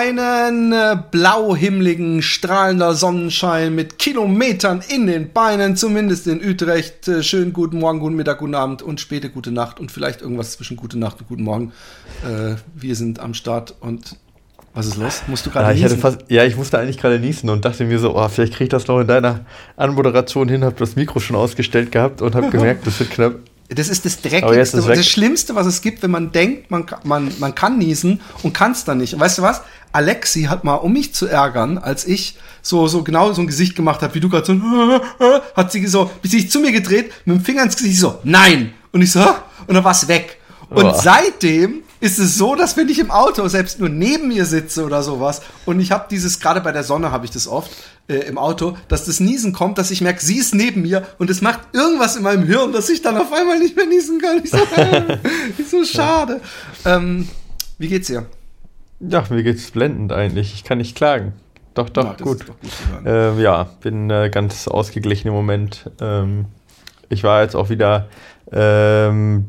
Einen äh, blauhimmligen, strahlender Sonnenschein mit Kilometern in den Beinen, zumindest in Utrecht. Äh, schönen guten Morgen, guten Mittag, guten Abend und späte gute Nacht und vielleicht irgendwas zwischen gute Nacht und guten Morgen. Äh, wir sind am Start und was ist los? Musst du gerade ja, niesen? Fast, ja, ich musste eigentlich gerade niesen und dachte mir so, oh, vielleicht kriege ich das noch in deiner Anmoderation hin, habe das Mikro schon ausgestellt gehabt und habe gemerkt, das wird knapp. Das ist das Dreckigste, das Schlimmste, was es gibt, wenn man denkt, man, man, man kann niesen und kann es dann nicht. Und weißt du was? Alexi hat mal, um mich zu ärgern, als ich so, so genau so ein Gesicht gemacht habe, wie du gerade so, hat sie so, bis sich zu mir gedreht, mit dem Finger ins Gesicht so, nein! Und ich so, und dann war es weg. Und oh. seitdem ist es so, dass wenn ich im Auto selbst nur neben mir sitze oder sowas und ich habe dieses, gerade bei der Sonne habe ich das oft äh, im Auto, dass das Niesen kommt, dass ich merke, sie ist neben mir und es macht irgendwas in meinem Hirn, dass ich dann auf einmal nicht mehr niesen kann. Ich so, ich so schade. Ähm, wie geht's dir? Ja, mir geht's blendend eigentlich. Ich kann nicht klagen. Doch, doch, ja, gut. gut äh, ja, bin äh, ganz ausgeglichen im Moment. Ähm, ich war jetzt auch wieder ähm,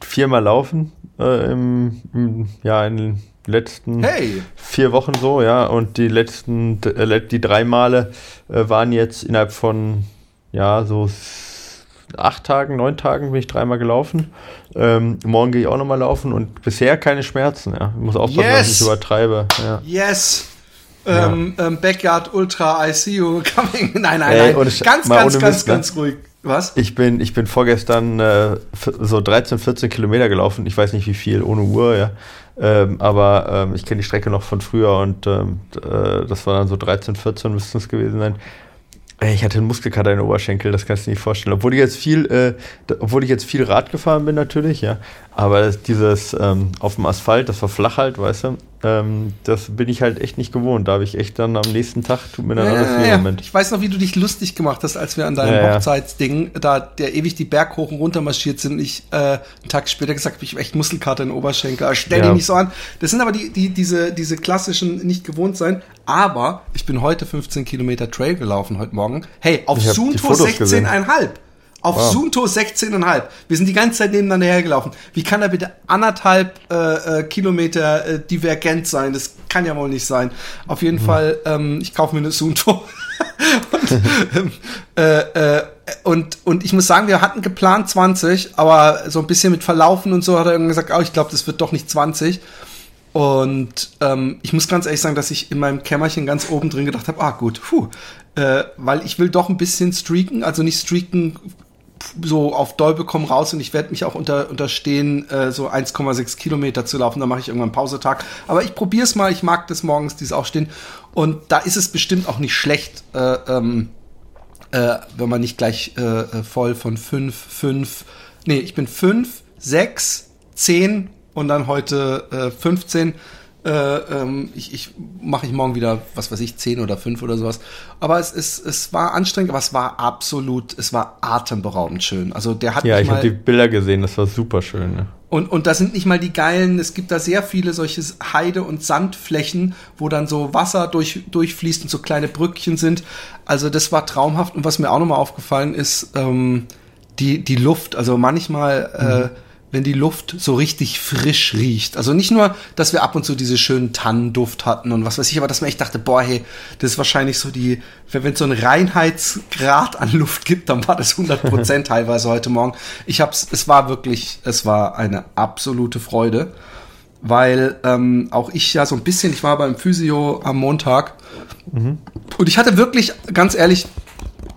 viermal laufen äh, im, im, ja, in den letzten hey. vier Wochen so, ja. Und die letzten, äh, die drei Male äh, waren jetzt innerhalb von ja, so acht Tagen, neun Tagen bin ich dreimal gelaufen. Ähm, morgen gehe ich auch nochmal laufen und bisher keine Schmerzen. Ja. Ich muss aufpassen, yes. dass ich nicht übertreibe. Ja. Yes! Ja. Ähm, ähm, Backyard Ultra ICU coming. Nein, nein, Ey, nein. Ganz, ganz, ganz, Mist, ne? ganz ruhig. Was? Ich bin, ich bin vorgestern äh, so 13, 14 Kilometer gelaufen. Ich weiß nicht wie viel, ohne Uhr, ja. Ähm, aber ähm, ich kenne die Strecke noch von früher und ähm, äh, das war dann so 13, 14 müssten es gewesen sein. Ich hatte einen Muskelkater in den Oberschenkel, das kannst du dir nicht vorstellen. Obwohl ich jetzt viel, äh, obwohl ich jetzt viel Rad gefahren bin natürlich, ja. Aber dieses ähm, auf dem Asphalt, das war flach halt, weißt du, ähm, das bin ich halt echt nicht gewohnt. Da habe ich echt dann am nächsten Tag, tut mir dann ja, alles weh ja. Moment. Ich weiß noch, wie du dich lustig gemacht hast, als wir an deinem ja, Hochzeitsding, da der ewig die Berg hoch und runter marschiert sind ich äh, einen Tag später gesagt habe, ich habe echt Muskelkater in den Oberschenkel. Ah, stell dich nicht so an. Das sind aber die, die, diese, diese klassischen nicht gewohnt sein. Aber ich bin heute 15 Kilometer Trail gelaufen heute Morgen. Hey, auf Sunto 16,5. Auf wow. Sunto 16,5. Wir sind die ganze Zeit nebeneinander hergelaufen. Wie kann da bitte anderthalb äh, äh, Kilometer äh, divergent sein? Das kann ja wohl nicht sein. Auf jeden mhm. Fall, ähm, ich kaufe mir eine Sunto. und, ähm, äh, äh, und, und ich muss sagen, wir hatten geplant 20, aber so ein bisschen mit Verlaufen und so hat er irgendwann gesagt, oh, ich glaube, das wird doch nicht 20. Und ähm, ich muss ganz ehrlich sagen, dass ich in meinem Kämmerchen ganz oben drin gedacht habe, ah gut, puh, äh, weil ich will doch ein bisschen streaken, also nicht streaken so auf Dolbe komm raus und ich werde mich auch unter, unterstehen, äh, so 1,6 Kilometer zu laufen. Da mache ich irgendwann einen Pausetag. Aber ich probiere es mal. Ich mag das morgens, dieses Aufstehen. Und da ist es bestimmt auch nicht schlecht, äh, ähm, äh, wenn man nicht gleich äh, äh voll von 5, 5, nee, ich bin 5, 6, 10 und dann heute äh, 15 äh, ähm, ich, ich mache ich morgen wieder, was weiß ich, zehn oder fünf oder sowas. Aber es, es, es war anstrengend, aber es war absolut, es war atemberaubend schön. Also der hat Ja, ich habe die Bilder gesehen, das war super schön. Ne? Und, und da sind nicht mal die geilen, es gibt da sehr viele solche Heide- und Sandflächen, wo dann so Wasser durch, durchfließt und so kleine Brückchen sind. Also das war traumhaft. Und was mir auch nochmal aufgefallen ist, ähm, die, die Luft. Also manchmal äh, mhm. äh, wenn die Luft so richtig frisch riecht. Also nicht nur, dass wir ab und zu diese schönen Tannenduft hatten und was weiß ich, aber dass man echt dachte, boah, hey, das ist wahrscheinlich so die, wenn es so einen Reinheitsgrad an Luft gibt, dann war das 100 Prozent teilweise heute Morgen. Ich hab's, es war wirklich, es war eine absolute Freude, weil ähm, auch ich ja so ein bisschen, ich war beim Physio am Montag mhm. und ich hatte wirklich, ganz ehrlich,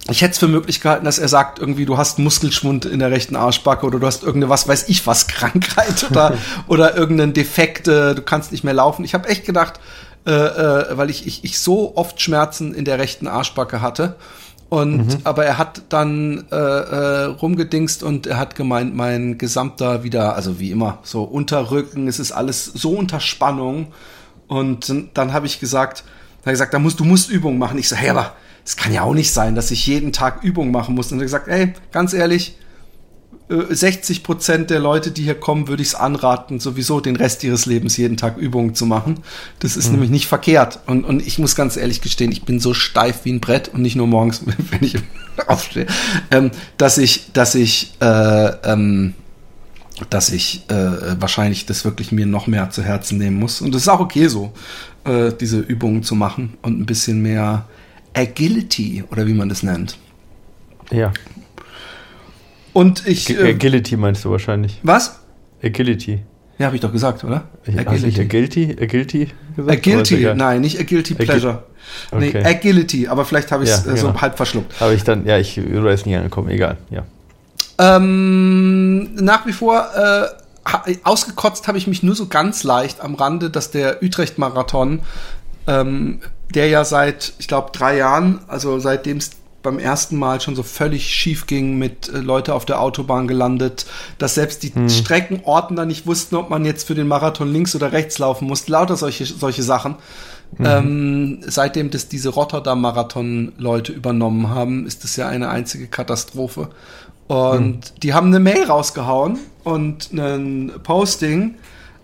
ich hätte es für möglich gehalten, dass er sagt, irgendwie, du hast Muskelschwund in der rechten Arschbacke oder du hast irgendeine, was weiß ich, was Krankheit oder, oder irgendeinen Defekt, äh, du kannst nicht mehr laufen. Ich habe echt gedacht, äh, äh, weil ich, ich, ich so oft Schmerzen in der rechten Arschbacke hatte. Und mhm. aber er hat dann äh, äh, rumgedingst und er hat gemeint, mein gesamter wieder, also wie immer, so Unterrücken, es ist alles so unter Spannung. Und dann habe ich gesagt, er gesagt, da musst du musst Übungen machen. Ich so, hey, aber es kann ja auch nicht sein, dass ich jeden Tag Übungen machen muss. Und er gesagt, ey, ganz ehrlich, 60 Prozent der Leute, die hier kommen, würde ich es anraten, sowieso den Rest ihres Lebens jeden Tag Übungen zu machen. Das ist mhm. nämlich nicht verkehrt. Und, und ich muss ganz ehrlich gestehen, ich bin so steif wie ein Brett und nicht nur morgens, wenn ich aufstehe, ähm, dass ich, dass ich, äh, ähm, dass ich äh, wahrscheinlich das wirklich mir noch mehr zu Herzen nehmen muss. Und es ist auch okay so, äh, diese Übungen zu machen und ein bisschen mehr Agility oder wie man das nennt. Ja. Und ich. Äh, Agility meinst du wahrscheinlich. Was? Agility. Ja, habe ich doch gesagt, oder? Agility. Agility? Agility gesagt? Agility, nein, nicht Agility Pleasure. Agi nee, Agility, aber vielleicht habe ich es ja, äh, genau. so halb verschluckt. Habe ich dann, ja, ich oder ist nicht angekommen, egal, ja. Ähm, nach wie vor äh, ausgekotzt habe ich mich nur so ganz leicht am Rande, dass der Utrecht-Marathon, ähm, der ja seit, ich glaube, drei Jahren, also seitdem es beim ersten Mal schon so völlig schief ging mit äh, Leute auf der Autobahn gelandet, dass selbst die hm. Streckenordner nicht wussten, ob man jetzt für den Marathon links oder rechts laufen muss, lauter solche, solche Sachen. Mhm. Ähm, seitdem das diese Rotterdam-Marathon-Leute übernommen haben, ist das ja eine einzige Katastrophe. Und mhm. die haben eine Mail rausgehauen und ein Posting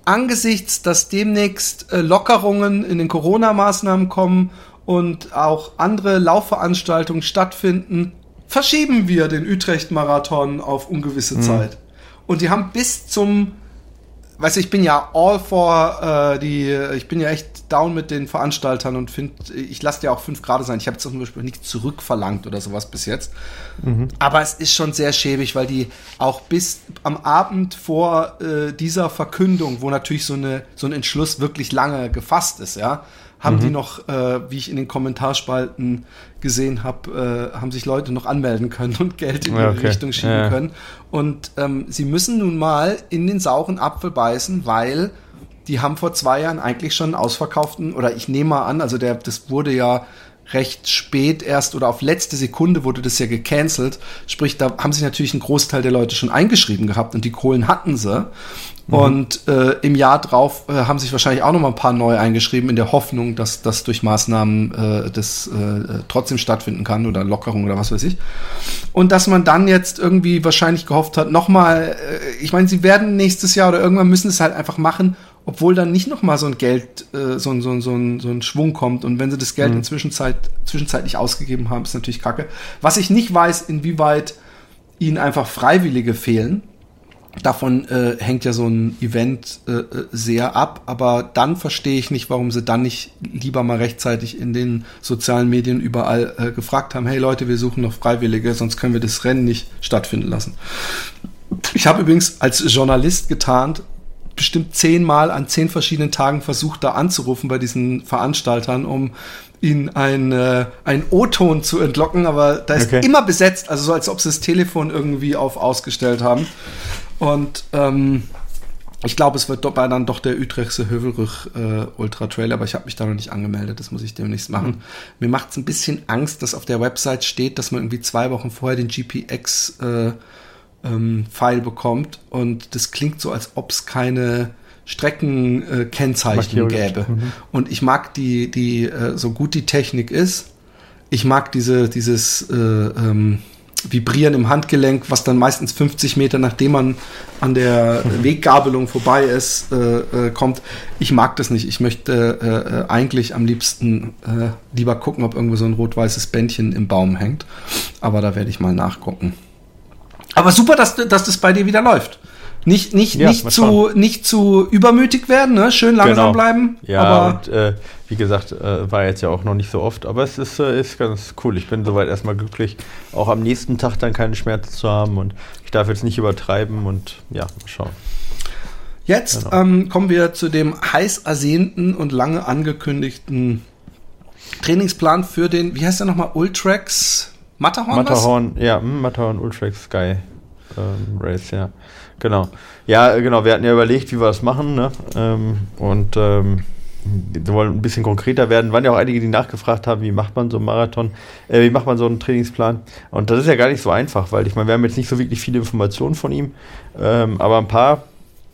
angesichts, dass demnächst äh, Lockerungen in den Corona-Maßnahmen kommen und auch andere Laufveranstaltungen stattfinden, verschieben wir den Utrecht-Marathon auf ungewisse mhm. Zeit. Und die haben bis zum, weiß ich bin ja all for äh, die, ich bin ja echt down mit den Veranstaltern und finde, ich lasse dir auch fünf Grad sein. Ich habe zum Beispiel nichts zurückverlangt oder sowas bis jetzt. Mhm. Aber es ist schon sehr schäbig, weil die auch bis am Abend vor äh, dieser Verkündung, wo natürlich so, eine, so ein Entschluss wirklich lange gefasst ist, ja, haben mhm. die noch, äh, wie ich in den Kommentarspalten gesehen habe, äh, haben sich Leute noch anmelden können und Geld in ja, die Richtung schieben ja. können. Und ähm, sie müssen nun mal in den sauren Apfel beißen, weil die haben vor zwei Jahren eigentlich schon ausverkauften, oder ich nehme mal an, also der, das wurde ja recht spät erst oder auf letzte Sekunde wurde das ja gecancelt. Sprich, da haben sich natürlich ein Großteil der Leute schon eingeschrieben gehabt und die Kohlen hatten sie. Mhm. Und äh, im Jahr drauf äh, haben sich wahrscheinlich auch noch mal ein paar neu eingeschrieben, in der Hoffnung, dass das durch Maßnahmen äh, das äh, trotzdem stattfinden kann oder Lockerung oder was weiß ich. Und dass man dann jetzt irgendwie wahrscheinlich gehofft hat, nochmal, äh, ich meine, sie werden nächstes Jahr oder irgendwann müssen es halt einfach machen, obwohl dann nicht noch mal so ein Geld, äh, so, ein so, ein so, ein so ein Schwung kommt. Und wenn sie das Geld mhm. in Zwischenzeit, zwischenzeitlich ausgegeben haben, ist natürlich kacke. Was ich nicht weiß, inwieweit ihnen einfach Freiwillige fehlen. Davon äh, hängt ja so ein Event äh, äh, sehr ab, aber dann verstehe ich nicht, warum sie dann nicht lieber mal rechtzeitig in den sozialen Medien überall äh, gefragt haben, hey Leute, wir suchen noch Freiwillige, sonst können wir das Rennen nicht stattfinden lassen. Ich habe übrigens als Journalist getarnt bestimmt zehnmal an zehn verschiedenen Tagen versucht, da anzurufen bei diesen Veranstaltern, um ihnen ein, äh, ein O-Ton zu entlocken, aber da ist okay. immer besetzt, also so als ob sie das Telefon irgendwie auf ausgestellt haben. Und ähm, ich glaube, es wird dabei dann doch der Utrechtse Hövelrüch äh, Ultra Trail, aber ich habe mich da noch nicht angemeldet, das muss ich demnächst machen. Mhm. Mir macht es ein bisschen Angst, dass auf der Website steht, dass man irgendwie zwei Wochen vorher den GPX äh, ähm, File bekommt und das klingt so, als ob es keine Streckenkennzeichnung äh, gäbe. Mhm. Und ich mag die, die, äh, so gut die Technik ist, ich mag diese, dieses äh, ähm, Vibrieren im Handgelenk, was dann meistens 50 Meter nachdem man an der. Weggabelung vorbei ist, äh, äh, kommt. Ich mag das nicht. Ich möchte äh, äh eigentlich am liebsten äh, lieber gucken, ob irgendwo so ein rot-weißes Bändchen im Baum hängt. Aber da werde ich mal nachgucken. Aber super, dass, dass das bei dir wieder läuft. Nicht, nicht, ja, nicht, zu, nicht zu übermütig werden, ne? schön langsam genau. bleiben. Ja, aber und äh, wie gesagt, äh, war jetzt ja auch noch nicht so oft, aber es ist, äh, ist ganz cool. Ich bin soweit erstmal glücklich, auch am nächsten Tag dann keine Schmerzen zu haben und ich darf jetzt nicht übertreiben und ja, mal schauen. Jetzt genau. ähm, kommen wir zu dem heiß ersehnten und lange angekündigten Trainingsplan für den, wie heißt der nochmal, Ultrax Matterhorn? Matterhorn, was? ja, hm, Matterhorn Ultrax Sky ähm, Race, ja. Genau. Ja, genau, wir hatten ja überlegt, wie wir das machen, ne? Ähm, und ähm, wir wollen ein bisschen konkreter werden. Waren ja auch einige, die nachgefragt haben, wie macht man so einen Marathon, äh, wie macht man so einen Trainingsplan. Und das ist ja gar nicht so einfach, weil ich meine, wir haben jetzt nicht so wirklich viele Informationen von ihm, ähm, aber ein paar,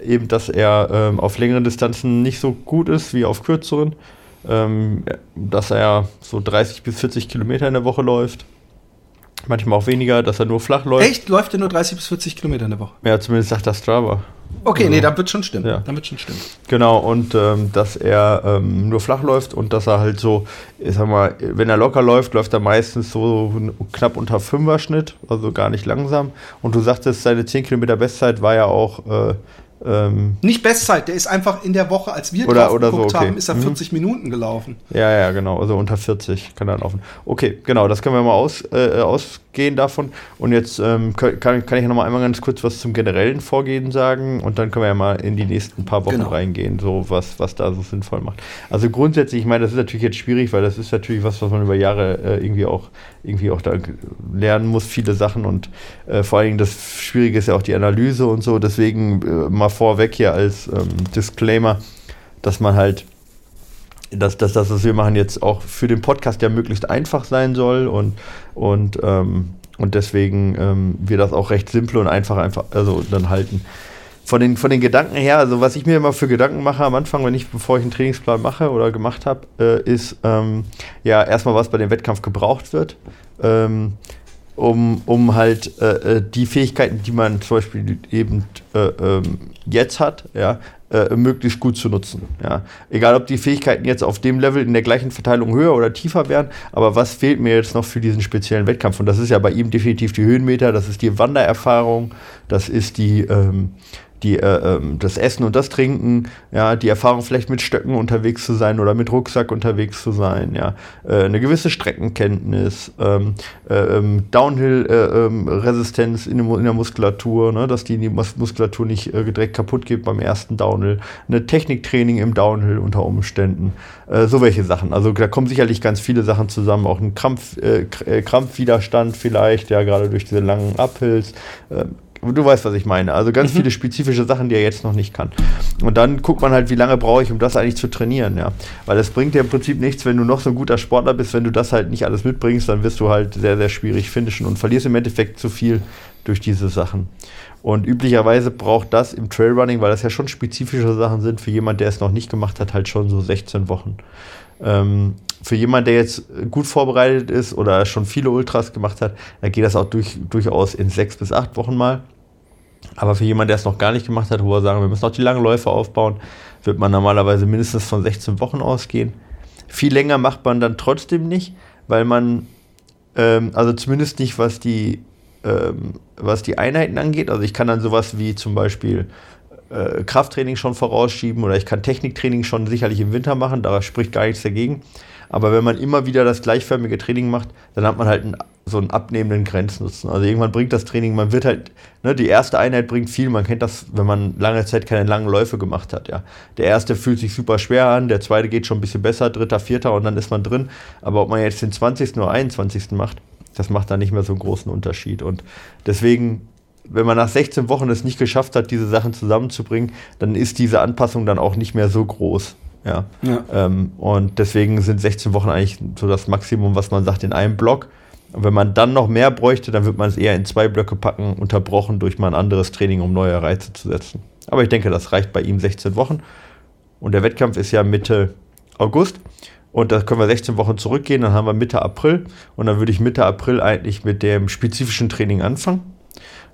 eben, dass er ähm, auf längeren Distanzen nicht so gut ist wie auf kürzeren, ähm, dass er so 30 bis 40 Kilometer in der Woche läuft, Manchmal auch weniger, dass er nur flach läuft. Echt? Läuft er nur 30 bis 40 Kilometer in der Woche? Ja, zumindest sagt das Strava. Okay, also, nee, da wird schon stimmen. Ja. Da wird schon stimmen. Genau, und ähm, dass er ähm, nur flach läuft und dass er halt so, ich sag mal, wenn er locker läuft, läuft er meistens so knapp unter 5er Schnitt, also gar nicht langsam. Und du sagtest, seine 10 Kilometer Bestzeit war ja auch äh, ähm, Nicht Bestzeit, der ist einfach in der Woche, als wir oder, oder geguckt so, okay. haben, ist er 40 mhm. Minuten gelaufen. Ja, ja, genau, also unter 40 kann er laufen. Okay, genau, das können wir mal aus, äh, ausgehen davon. Und jetzt ähm, kann, kann ich noch mal einmal ganz kurz was zum generellen Vorgehen sagen und dann können wir ja mal in die nächsten paar Wochen genau. reingehen, so was, was da so sinnvoll macht. Also grundsätzlich, ich meine, das ist natürlich jetzt schwierig, weil das ist natürlich was, was man über Jahre äh, irgendwie auch irgendwie auch da lernen muss, viele Sachen und äh, vor allen Dingen das Schwierige ist ja auch die Analyse und so. Deswegen äh, mal vorweg hier als ähm, Disclaimer, dass man halt, dass, das, was wir machen, jetzt auch für den Podcast ja möglichst einfach sein soll und, und, ähm, und deswegen ähm, wir das auch recht simpel und einfach einfach also dann halten von den, von den Gedanken her, also was ich mir immer für Gedanken mache am Anfang, wenn ich, bevor ich einen Trainingsplan mache oder gemacht habe, äh, ist ähm, ja erstmal, was bei dem Wettkampf gebraucht wird, ähm, um, um halt äh, äh die Fähigkeiten, die man zum Beispiel eben äh, ähm, jetzt hat, ja, äh, möglichst gut zu nutzen. Ja. Egal, ob die Fähigkeiten jetzt auf dem Level in der gleichen Verteilung höher oder tiefer wären, aber was fehlt mir jetzt noch für diesen speziellen Wettkampf? Und das ist ja bei ihm definitiv die Höhenmeter, das ist die Wandererfahrung, das ist die, ähm, die, äh, ähm, das Essen und das Trinken, ja, die Erfahrung vielleicht mit Stöcken unterwegs zu sein oder mit Rucksack unterwegs zu sein, ja, äh, eine gewisse Streckenkenntnis, ähm, äh, ähm, Downhill-Resistenz äh, ähm, in, in, der Muskulatur, ne, dass die, die Muskulatur nicht äh, direkt kaputt geht beim ersten Downhill, eine Techniktraining im Downhill unter Umständen, äh, so welche Sachen. Also da kommen sicherlich ganz viele Sachen zusammen, auch ein Krampf, Krampfwiderstand vielleicht, ja, gerade durch diese langen Uphills, Du weißt, was ich meine. Also ganz mhm. viele spezifische Sachen, die er jetzt noch nicht kann. Und dann guckt man halt, wie lange brauche ich, um das eigentlich zu trainieren, ja. Weil es bringt dir im Prinzip nichts, wenn du noch so ein guter Sportler bist, wenn du das halt nicht alles mitbringst, dann wirst du halt sehr, sehr schwierig finishen und verlierst im Endeffekt zu viel durch diese Sachen. Und üblicherweise braucht das im Trailrunning, weil das ja schon spezifische Sachen sind, für jemand, der es noch nicht gemacht hat, halt schon so 16 Wochen. Ähm, für jemanden, der jetzt gut vorbereitet ist oder schon viele Ultras gemacht hat, dann geht das auch durch, durchaus in sechs bis acht Wochen mal. Aber für jemanden, der es noch gar nicht gemacht hat, wo wir sagen, wir müssen noch die langen Läufe aufbauen, wird man normalerweise mindestens von 16 Wochen ausgehen. Viel länger macht man dann trotzdem nicht, weil man, ähm, also zumindest nicht, was die, ähm, was die Einheiten angeht. Also ich kann dann sowas wie zum Beispiel äh, Krafttraining schon vorausschieben oder ich kann Techniktraining schon sicherlich im Winter machen, da spricht gar nichts dagegen. Aber wenn man immer wieder das gleichförmige Training macht, dann hat man halt einen, so einen abnehmenden Grenznutzen. Also irgendwann bringt das Training, man wird halt, ne, die erste Einheit bringt viel, man kennt das, wenn man lange Zeit keine langen Läufe gemacht hat, ja. Der erste fühlt sich super schwer an, der zweite geht schon ein bisschen besser, dritter, vierter und dann ist man drin. Aber ob man jetzt den 20. oder 21. macht, das macht da nicht mehr so einen großen Unterschied. Und deswegen wenn man nach 16 Wochen es nicht geschafft hat, diese Sachen zusammenzubringen, dann ist diese Anpassung dann auch nicht mehr so groß. Ja. ja. Ähm, und deswegen sind 16 Wochen eigentlich so das Maximum, was man sagt, in einem Block. Und wenn man dann noch mehr bräuchte, dann wird man es eher in zwei Blöcke packen, unterbrochen durch mal ein anderes Training, um neue Reize zu setzen. Aber ich denke, das reicht bei ihm 16 Wochen. Und der Wettkampf ist ja Mitte August. Und da können wir 16 Wochen zurückgehen, dann haben wir Mitte April. Und dann würde ich Mitte April eigentlich mit dem spezifischen Training anfangen.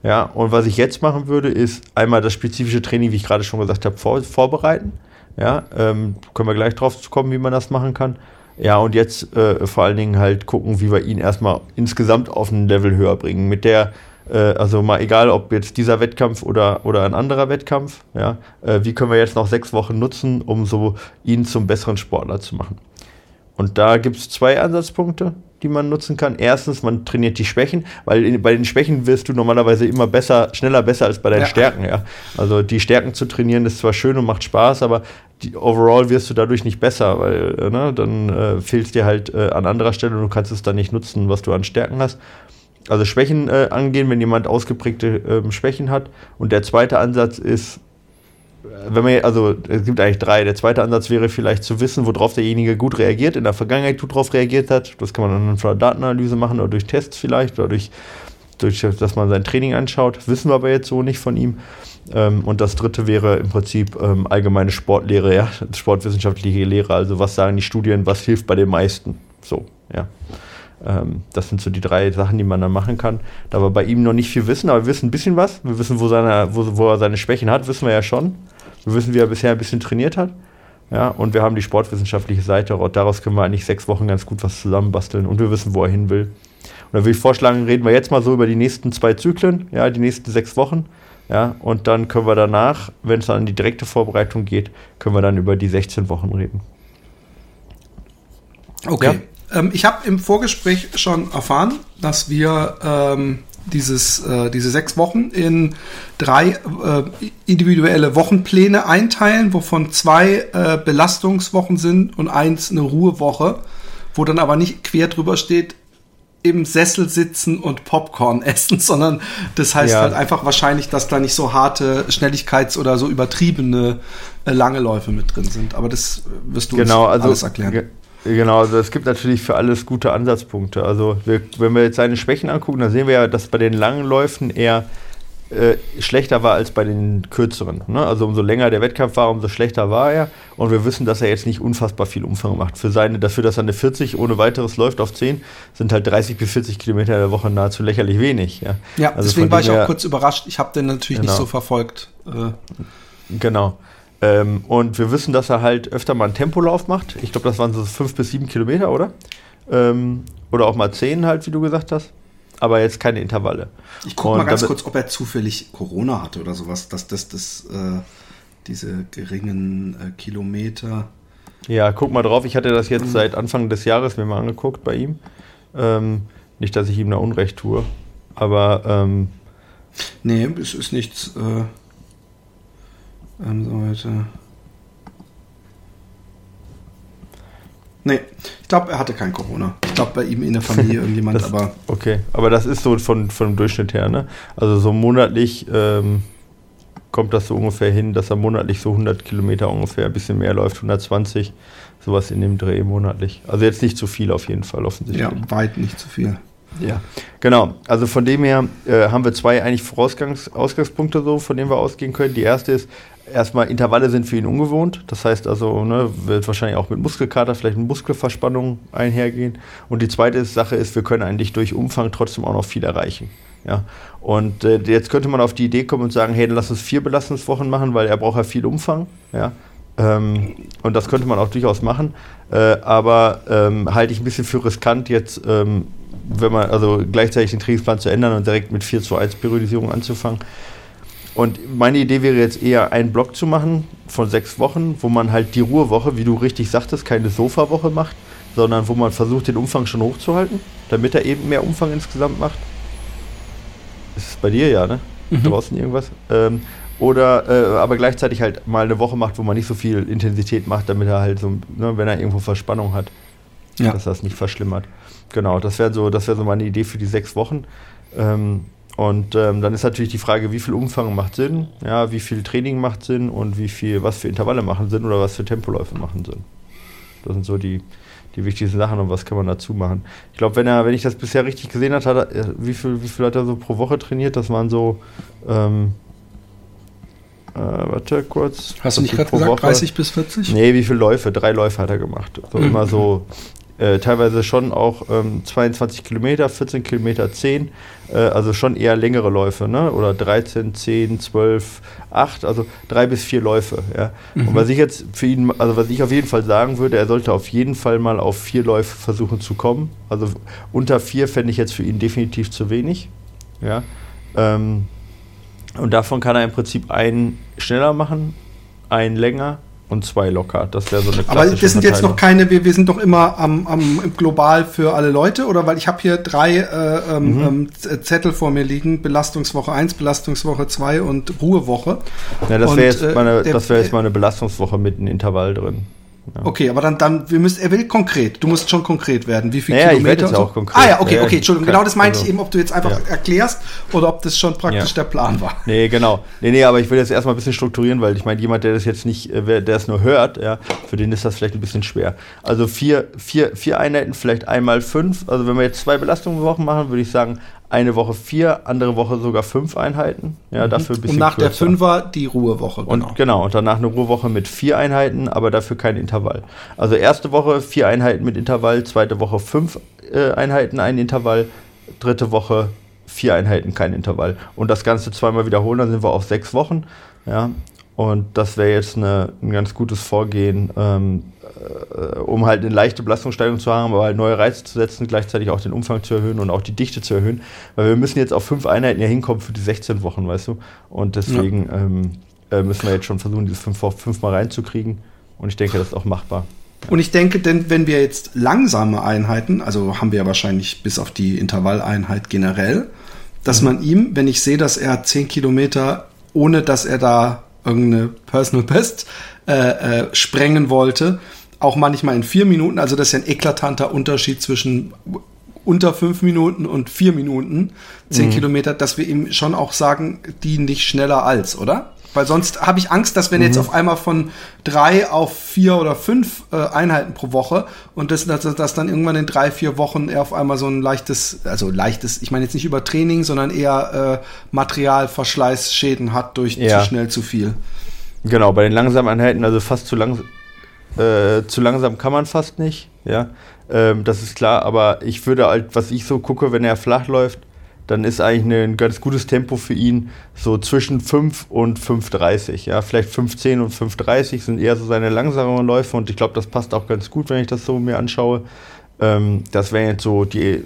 Ja, und was ich jetzt machen würde, ist einmal das spezifische Training, wie ich gerade schon gesagt habe, vor, vorbereiten. Ja, ähm, können wir gleich drauf kommen, wie man das machen kann. Ja, und jetzt äh, vor allen Dingen halt gucken, wie wir ihn erstmal insgesamt auf ein Level höher bringen. Mit der, äh, also mal egal, ob jetzt dieser Wettkampf oder, oder ein anderer Wettkampf, ja, äh, wie können wir jetzt noch sechs Wochen nutzen, um so ihn zum besseren Sportler zu machen. Und da gibt es zwei Ansatzpunkte die man nutzen kann. Erstens, man trainiert die Schwächen, weil in, bei den Schwächen wirst du normalerweise immer besser, schneller besser als bei deinen ja. Stärken. Ja? Also die Stärken zu trainieren ist zwar schön und macht Spaß, aber die, overall wirst du dadurch nicht besser, weil äh, ne, dann äh, fehlt dir halt äh, an anderer Stelle und du kannst es dann nicht nutzen, was du an Stärken hast. Also Schwächen äh, angehen, wenn jemand ausgeprägte ähm, Schwächen hat. Und der zweite Ansatz ist, wenn man, also es gibt eigentlich drei. Der zweite Ansatz wäre vielleicht zu wissen, worauf derjenige gut reagiert, in der Vergangenheit gut darauf reagiert hat. Das kann man dann der Datenanalyse machen oder durch Tests vielleicht oder durch, durch dass man sein Training anschaut. Wissen wir aber jetzt so nicht von ihm. Ähm, und das dritte wäre im Prinzip ähm, allgemeine Sportlehre, ja, sportwissenschaftliche Lehre. Also was sagen die Studien, was hilft bei den meisten? So, ja. Ähm, das sind so die drei Sachen, die man dann machen kann. Da wir bei ihm noch nicht viel wissen, aber wir wissen ein bisschen was. Wir wissen, wo, seine, wo, wo er seine Schwächen hat, wissen wir ja schon. Wir wissen, wie er bisher ein bisschen trainiert hat. Ja, und wir haben die sportwissenschaftliche Seite. Daraus können wir eigentlich sechs Wochen ganz gut was zusammenbasteln und wir wissen, wo er hin will. Und da würde ich vorschlagen, reden wir jetzt mal so über die nächsten zwei Zyklen, ja, die nächsten sechs Wochen. Ja, und dann können wir danach, wenn es dann in die direkte Vorbereitung geht, können wir dann über die 16 Wochen reden. Okay. Ja? Ähm, ich habe im Vorgespräch schon erfahren, dass wir ähm, dieses, äh, diese sechs Wochen in drei äh, individuelle Wochenpläne einteilen, wovon zwei äh, Belastungswochen sind und eins eine Ruhewoche, wo dann aber nicht quer drüber steht, im Sessel sitzen und Popcorn essen, sondern das heißt ja. halt einfach wahrscheinlich, dass da nicht so harte Schnelligkeits- oder so übertriebene äh, lange Läufe mit drin sind. Aber das wirst du genau, uns also, alles erklären. Genau, also es gibt natürlich für alles gute Ansatzpunkte. Also wir, wenn wir jetzt seine Schwächen angucken, dann sehen wir ja, dass bei den langen Läufen er äh, schlechter war als bei den kürzeren. Ne? Also umso länger der Wettkampf war, umso schlechter war er. Und wir wissen, dass er jetzt nicht unfassbar viel Umfang macht. Für seine, dafür, dass er eine 40 ohne weiteres läuft auf 10, sind halt 30 bis 40 Kilometer in der Woche nahezu lächerlich wenig. Ja, ja also deswegen war ich auch kurz überrascht. Ich habe den natürlich genau. nicht so verfolgt. Äh. Genau. Ähm, und wir wissen, dass er halt öfter mal einen Tempolauf macht. Ich glaube, das waren so fünf bis sieben Kilometer, oder? Ähm, oder auch mal zehn halt, wie du gesagt hast. Aber jetzt keine Intervalle. Ich gucke mal ganz kurz, ob er zufällig Corona hatte oder sowas, dass das, das, äh, diese geringen äh, Kilometer. Ja, guck mal drauf. Ich hatte das jetzt mhm. seit Anfang des Jahres mir mal angeguckt bei ihm. Ähm, nicht, dass ich ihm da Unrecht tue. Aber. Ähm, nee, es ist nichts. Äh ähm, so weiter. Nee, ich glaube, er hatte kein Corona. Ich glaube, bei ihm in der Familie irgendjemand, das, aber. Okay, aber das ist so von, von dem Durchschnitt her, ne? Also so monatlich ähm, kommt das so ungefähr hin, dass er monatlich so 100 Kilometer ungefähr, ein bisschen mehr läuft, 120, sowas in dem Dreh monatlich. Also jetzt nicht zu viel auf jeden Fall, offensichtlich. Ja, weit nicht zu viel. Ja, genau. Also von dem her äh, haben wir zwei eigentlich Vorausgangs Ausgangspunkte so, von denen wir ausgehen können. Die erste ist, erstmal Intervalle sind für ihn ungewohnt. Das heißt also, ne, wird wahrscheinlich auch mit Muskelkater, vielleicht mit Muskelverspannung einhergehen. Und die zweite Sache ist, wir können eigentlich durch Umfang trotzdem auch noch viel erreichen. Ja, und äh, jetzt könnte man auf die Idee kommen und sagen, hey, dann lass uns vier Belastungswochen machen, weil er braucht ja viel Umfang. Ja, ähm, und das könnte man auch durchaus machen. Äh, aber ähm, halte ich ein bisschen für riskant, jetzt, ähm, wenn man also gleichzeitig den Trainingsplan zu ändern und direkt mit 4 zu 1 Periodisierung anzufangen. Und meine Idee wäre jetzt eher, einen Block zu machen von sechs Wochen, wo man halt die Ruhewoche, wie du richtig sagtest, keine Sofawoche macht, sondern wo man versucht, den Umfang schon hochzuhalten, damit er eben mehr Umfang insgesamt macht. Ist es bei dir ja, ne? Mhm. Draußen irgendwas? Ähm, oder äh, aber gleichzeitig halt mal eine Woche macht, wo man nicht so viel Intensität macht, damit er halt so, ne, wenn er irgendwo Verspannung hat, ja. dass das nicht verschlimmert. Genau, das wäre so, das wäre so meine Idee für die sechs Wochen. Ähm, und ähm, dann ist natürlich die Frage, wie viel Umfang macht Sinn, ja, wie viel Training macht Sinn und wie viel, was für Intervalle machen Sinn oder was für Tempoläufe machen Sinn. Das sind so die, die wichtigsten Sachen und was kann man dazu machen. Ich glaube, wenn er, wenn ich das bisher richtig gesehen habe, hat er, wie viel, wie viel hat er so pro Woche trainiert? Das waren so, ähm, äh, warte kurz. Hast du nicht gerade gesagt, Woche? 30 bis 40? Nee, wie viele Läufe? Drei Läufe hat er gemacht. So mhm. immer so äh, teilweise schon auch ähm, 22 Kilometer, 14 Kilometer 10, äh, also schon eher längere Läufe, ne? oder 13, 10, 12, 8, also drei bis vier Läufe. Ja? Mhm. Und was ich jetzt für ihn, also was ich auf jeden Fall sagen würde, er sollte auf jeden Fall mal auf vier Läufe versuchen zu kommen. Also unter vier fände ich jetzt für ihn definitiv zu wenig. Ja? Ähm, und davon kann er im Prinzip einen schneller machen, einen länger und zwei locker. Das wäre so eine Aber das sind jetzt noch keine, wir, wir sind doch immer am, am global für alle Leute, oder? Weil ich habe hier drei äh, ähm, mhm. Ähm, Zettel vor mir liegen: Belastungswoche 1, Belastungswoche 2 und Ruhewoche. Ja, das wäre jetzt, äh, meine, wär jetzt mal eine Belastungswoche mit einem Intervall drin. Ja. Okay, aber dann, dann, wir müssen, er will konkret. Du musst schon konkret werden. Wie viele ja, Kilometer? Ich jetzt auch konkret. Ah ja, okay, okay, Entschuldigung. Genau das meinte also, ich eben, ob du jetzt einfach ja. erklärst oder ob das schon praktisch ja. der Plan war. Nee, genau. Nee, nee, aber ich will jetzt erstmal ein bisschen strukturieren, weil ich meine, jemand, der das jetzt nicht, äh, der es nur hört, ja, für den ist das vielleicht ein bisschen schwer. Also vier, vier, vier Einheiten, vielleicht einmal fünf. Also wenn wir jetzt zwei Belastungen Wochen machen, würde ich sagen, eine Woche vier, andere Woche sogar fünf Einheiten. Ja, mhm. dafür ein bisschen Und nach kürzer. der Fünfer die Ruhewoche. Genau. Und genau, und danach eine Ruhewoche mit vier Einheiten, aber dafür kein Intervall. Also erste Woche vier Einheiten mit Intervall, zweite Woche fünf äh, Einheiten, ein Intervall, dritte Woche vier Einheiten, kein Intervall. Und das Ganze zweimal wiederholen, dann sind wir auf sechs Wochen. Ja, und das wäre jetzt eine, ein ganz gutes Vorgehen, ähm, äh, um halt eine leichte Belastungssteigerung zu haben, aber halt neue Reize zu setzen, gleichzeitig auch den Umfang zu erhöhen und auch die Dichte zu erhöhen. Weil wir müssen jetzt auf fünf Einheiten ja hinkommen für die 16 Wochen, weißt du? Und deswegen ja. ähm, äh, müssen wir jetzt schon versuchen, diese fünf, fünfmal reinzukriegen. Und ich denke, das ist auch machbar. Und ich denke, denn wenn wir jetzt langsame Einheiten, also haben wir ja wahrscheinlich bis auf die Intervalleinheit generell, dass mhm. man ihm, wenn ich sehe, dass er 10 Kilometer, ohne dass er da irgendeine Personal Best äh, äh, sprengen wollte, auch manchmal in vier Minuten. Also das ist ja ein eklatanter Unterschied zwischen unter fünf Minuten und vier Minuten, zehn mhm. Kilometer, dass wir ihm schon auch sagen, die nicht schneller als, oder? Weil sonst habe ich Angst, dass wenn mhm. jetzt auf einmal von drei auf vier oder fünf äh, Einheiten pro Woche und das, dass, dass dann irgendwann in drei, vier Wochen er auf einmal so ein leichtes, also leichtes, ich meine jetzt nicht über Training, sondern eher äh, Materialverschleißschäden hat durch ja. zu schnell zu viel. Genau, bei den langsamen Einheiten, also fast zu lang, äh, zu langsam kann man fast nicht, ja. Ähm, das ist klar, aber ich würde halt, was ich so gucke, wenn er flach läuft, dann ist eigentlich ein ganz gutes Tempo für ihn so zwischen 5 und 5,30. Ja, vielleicht 5,10 und 5,30 sind eher so seine langsameren Läufe und ich glaube, das passt auch ganz gut, wenn ich das so mir anschaue. Ähm, das wären jetzt so die.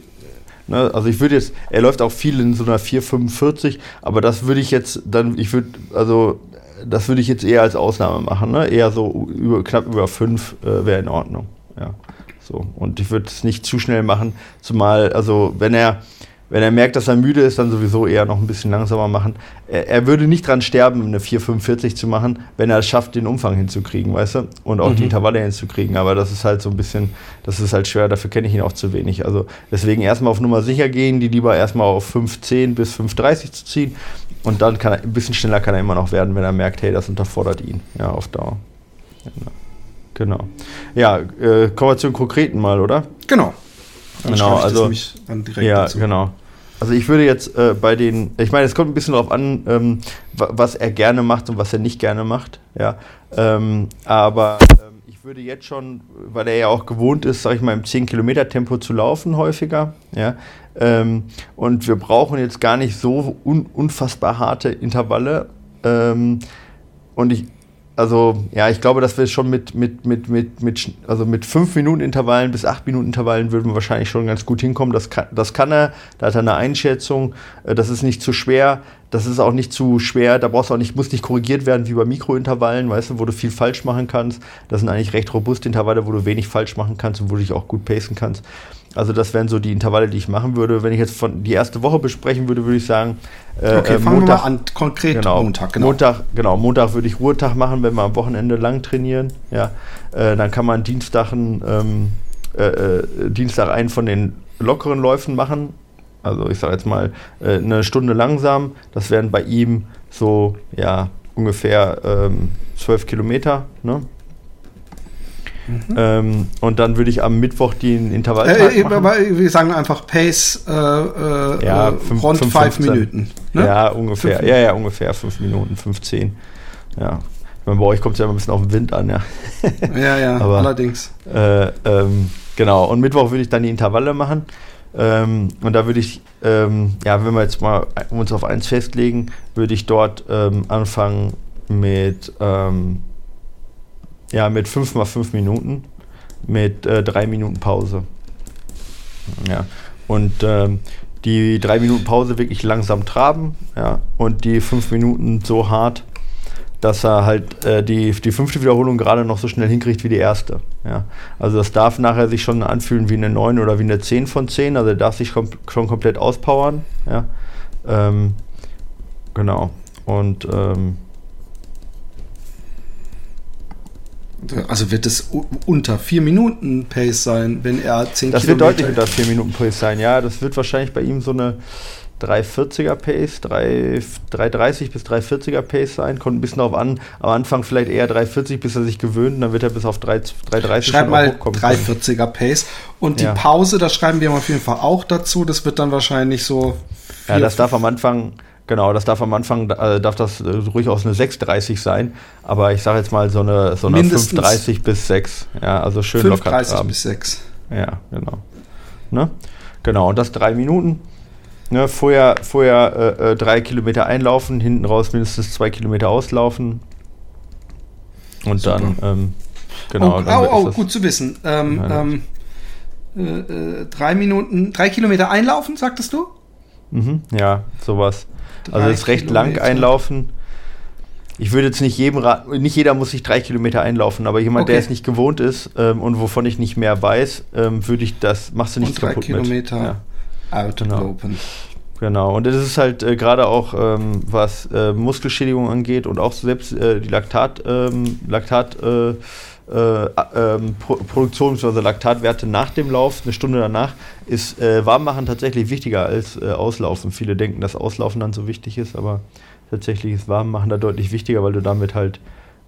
Ne, also ich würde jetzt, er läuft auch viel in so einer 4,45, aber das würde ich jetzt dann, ich würde, also das würde ich jetzt eher als Ausnahme machen. Ne? Eher so über, knapp über 5 äh, wäre in Ordnung. Ja. So. Und ich würde es nicht zu schnell machen, zumal, also wenn er wenn er merkt, dass er müde ist, dann sowieso eher noch ein bisschen langsamer machen. Er, er würde nicht dran sterben, eine 4,45 zu machen, wenn er es schafft, den Umfang hinzukriegen, weißt du? Und auch mhm. die Intervalle hinzukriegen. Aber das ist halt so ein bisschen, das ist halt schwer, dafür kenne ich ihn auch zu wenig. Also deswegen erstmal auf Nummer sicher gehen, die lieber erstmal auf 5,10 bis 5,30 zu ziehen. Und dann kann er, ein bisschen schneller kann er immer noch werden, wenn er merkt, hey, das unterfordert ihn. Ja, auf Dauer. Genau. Ja, äh, kommen wir zu den Konkreten mal, oder? Genau. Dann genau, also ja, dazu. genau. Also ich würde jetzt äh, bei den, ich meine, es kommt ein bisschen darauf an, ähm, was er gerne macht und was er nicht gerne macht, ja. Ähm, aber ähm, ich würde jetzt schon, weil er ja auch gewohnt ist, sag ich mal, im 10 Kilometer Tempo zu laufen häufiger, ja. Ähm, und wir brauchen jetzt gar nicht so un unfassbar harte Intervalle. Ähm, und ich, also ja, ich glaube, dass wir schon mit, mit, mit, mit, mit, also mit 5 Minuten Intervallen bis 8 Minuten Intervallen würden wir wahrscheinlich schon ganz gut hinkommen. Das kann, das kann er, da hat er eine Einschätzung, äh, das ist nicht zu schwer, das ist auch nicht zu schwer, da brauchst du auch nicht, muss nicht korrigiert werden wie bei Mikrointervallen, weißt du, wo du viel falsch machen kannst. Das sind eigentlich recht robuste Intervalle, wo du wenig falsch machen kannst und wo du dich auch gut pacen kannst. Also das wären so die Intervalle, die ich machen würde. Wenn ich jetzt von die erste Woche besprechen würde, würde ich sagen, äh, okay, äh, fangen Montag, wir mal an, konkret genau, Montag, genau. Montag, genau, Montag würde ich Ruhetag machen, wenn wir am Wochenende lang trainieren. Ja, äh, dann kann man Dienstag, ähm, äh, äh, Dienstag einen von den lockeren Läufen machen. Also ich sage jetzt mal äh, eine Stunde langsam. Das wären bei ihm so ja ungefähr ähm, zwölf Kilometer. Ne? Mhm. Ähm, und dann würde ich am Mittwoch den Intervall. Äh, äh wir sagen einfach Pace äh, äh, ja, fünf, rund fünf, fünf Minuten. Ne? Ja, ungefähr. Fünf ja, ja, ungefähr fünf Minuten, 15. Ja. Ich meine, bei euch kommt es ja immer ein bisschen auf den Wind an, ja. ja, ja, Aber, allerdings. Äh, ähm, genau. Und Mittwoch würde ich dann die Intervalle machen. Ähm, und da würde ich, ähm, ja, wenn wir jetzt mal uns auf eins festlegen, würde ich dort ähm, anfangen mit ähm, ja, mit 5 mal 5 Minuten, mit äh, 3 Minuten Pause. Ja. Und ähm, die 3 Minuten Pause wirklich langsam traben, ja, und die 5 Minuten so hart, dass er halt äh, die, die fünfte Wiederholung gerade noch so schnell hinkriegt wie die erste. Ja. Also das darf nachher sich schon anfühlen wie eine 9 oder wie eine 10 von 10, also er darf sich kom schon komplett auspowern. Ja. Ähm, genau. Und ähm, Also wird es unter 4 Minuten Pace sein, wenn er 10 Das Kilometer wird deutlich unter 4 Minuten Pace sein, ja. Das wird wahrscheinlich bei ihm so eine 340er Pace, 3, 330 bis 340er Pace sein. Kommt ein bisschen darauf an. Am Anfang vielleicht eher 340, bis er sich gewöhnt. Dann wird er bis auf 3, 330 Schreib mal 340er Pace. Und die ja. Pause, das schreiben wir auf jeden Fall auch dazu. Das wird dann wahrscheinlich so ja, das darf am Anfang, genau, das darf am Anfang, äh, darf das äh, durchaus eine 6,30 sein, aber ich sage jetzt mal so eine, so eine 5,30 bis 6. Ja, also schön 5, locker. 5,30 bis 6. Ja, genau. Ne? Genau, und das drei Minuten. Ne, vorher vorher äh, äh, drei Kilometer einlaufen, hinten raus mindestens zwei Kilometer auslaufen. Und Super. dann, ähm, genau. Oh, dann oh, oh gut zu wissen. Ähm, ähm, äh, äh, drei Minuten, drei Kilometer einlaufen, sagtest du? Mhm, ja, sowas. Drei also ist recht Kilometer. lang einlaufen. Ich würde jetzt nicht jedem raten, nicht jeder muss sich drei Kilometer einlaufen, aber jemand, okay. der es nicht gewohnt ist ähm, und wovon ich nicht mehr weiß, ähm, würde ich das, machst du nicht kaputt Kilometer mit. Ja. Outlopen. Genau. Genau. Und das ist halt äh, gerade auch, ähm, was äh, Muskelschädigung angeht und auch selbst äh, die Laktat, ähm, Laktat äh, äh, ähm, Pro Produktion bzw. Laktatwerte nach dem Lauf, eine Stunde danach, ist äh, Warmmachen tatsächlich wichtiger als äh, Auslaufen. Viele denken, dass Auslaufen dann so wichtig ist, aber tatsächlich ist Warmmachen da deutlich wichtiger, weil du damit halt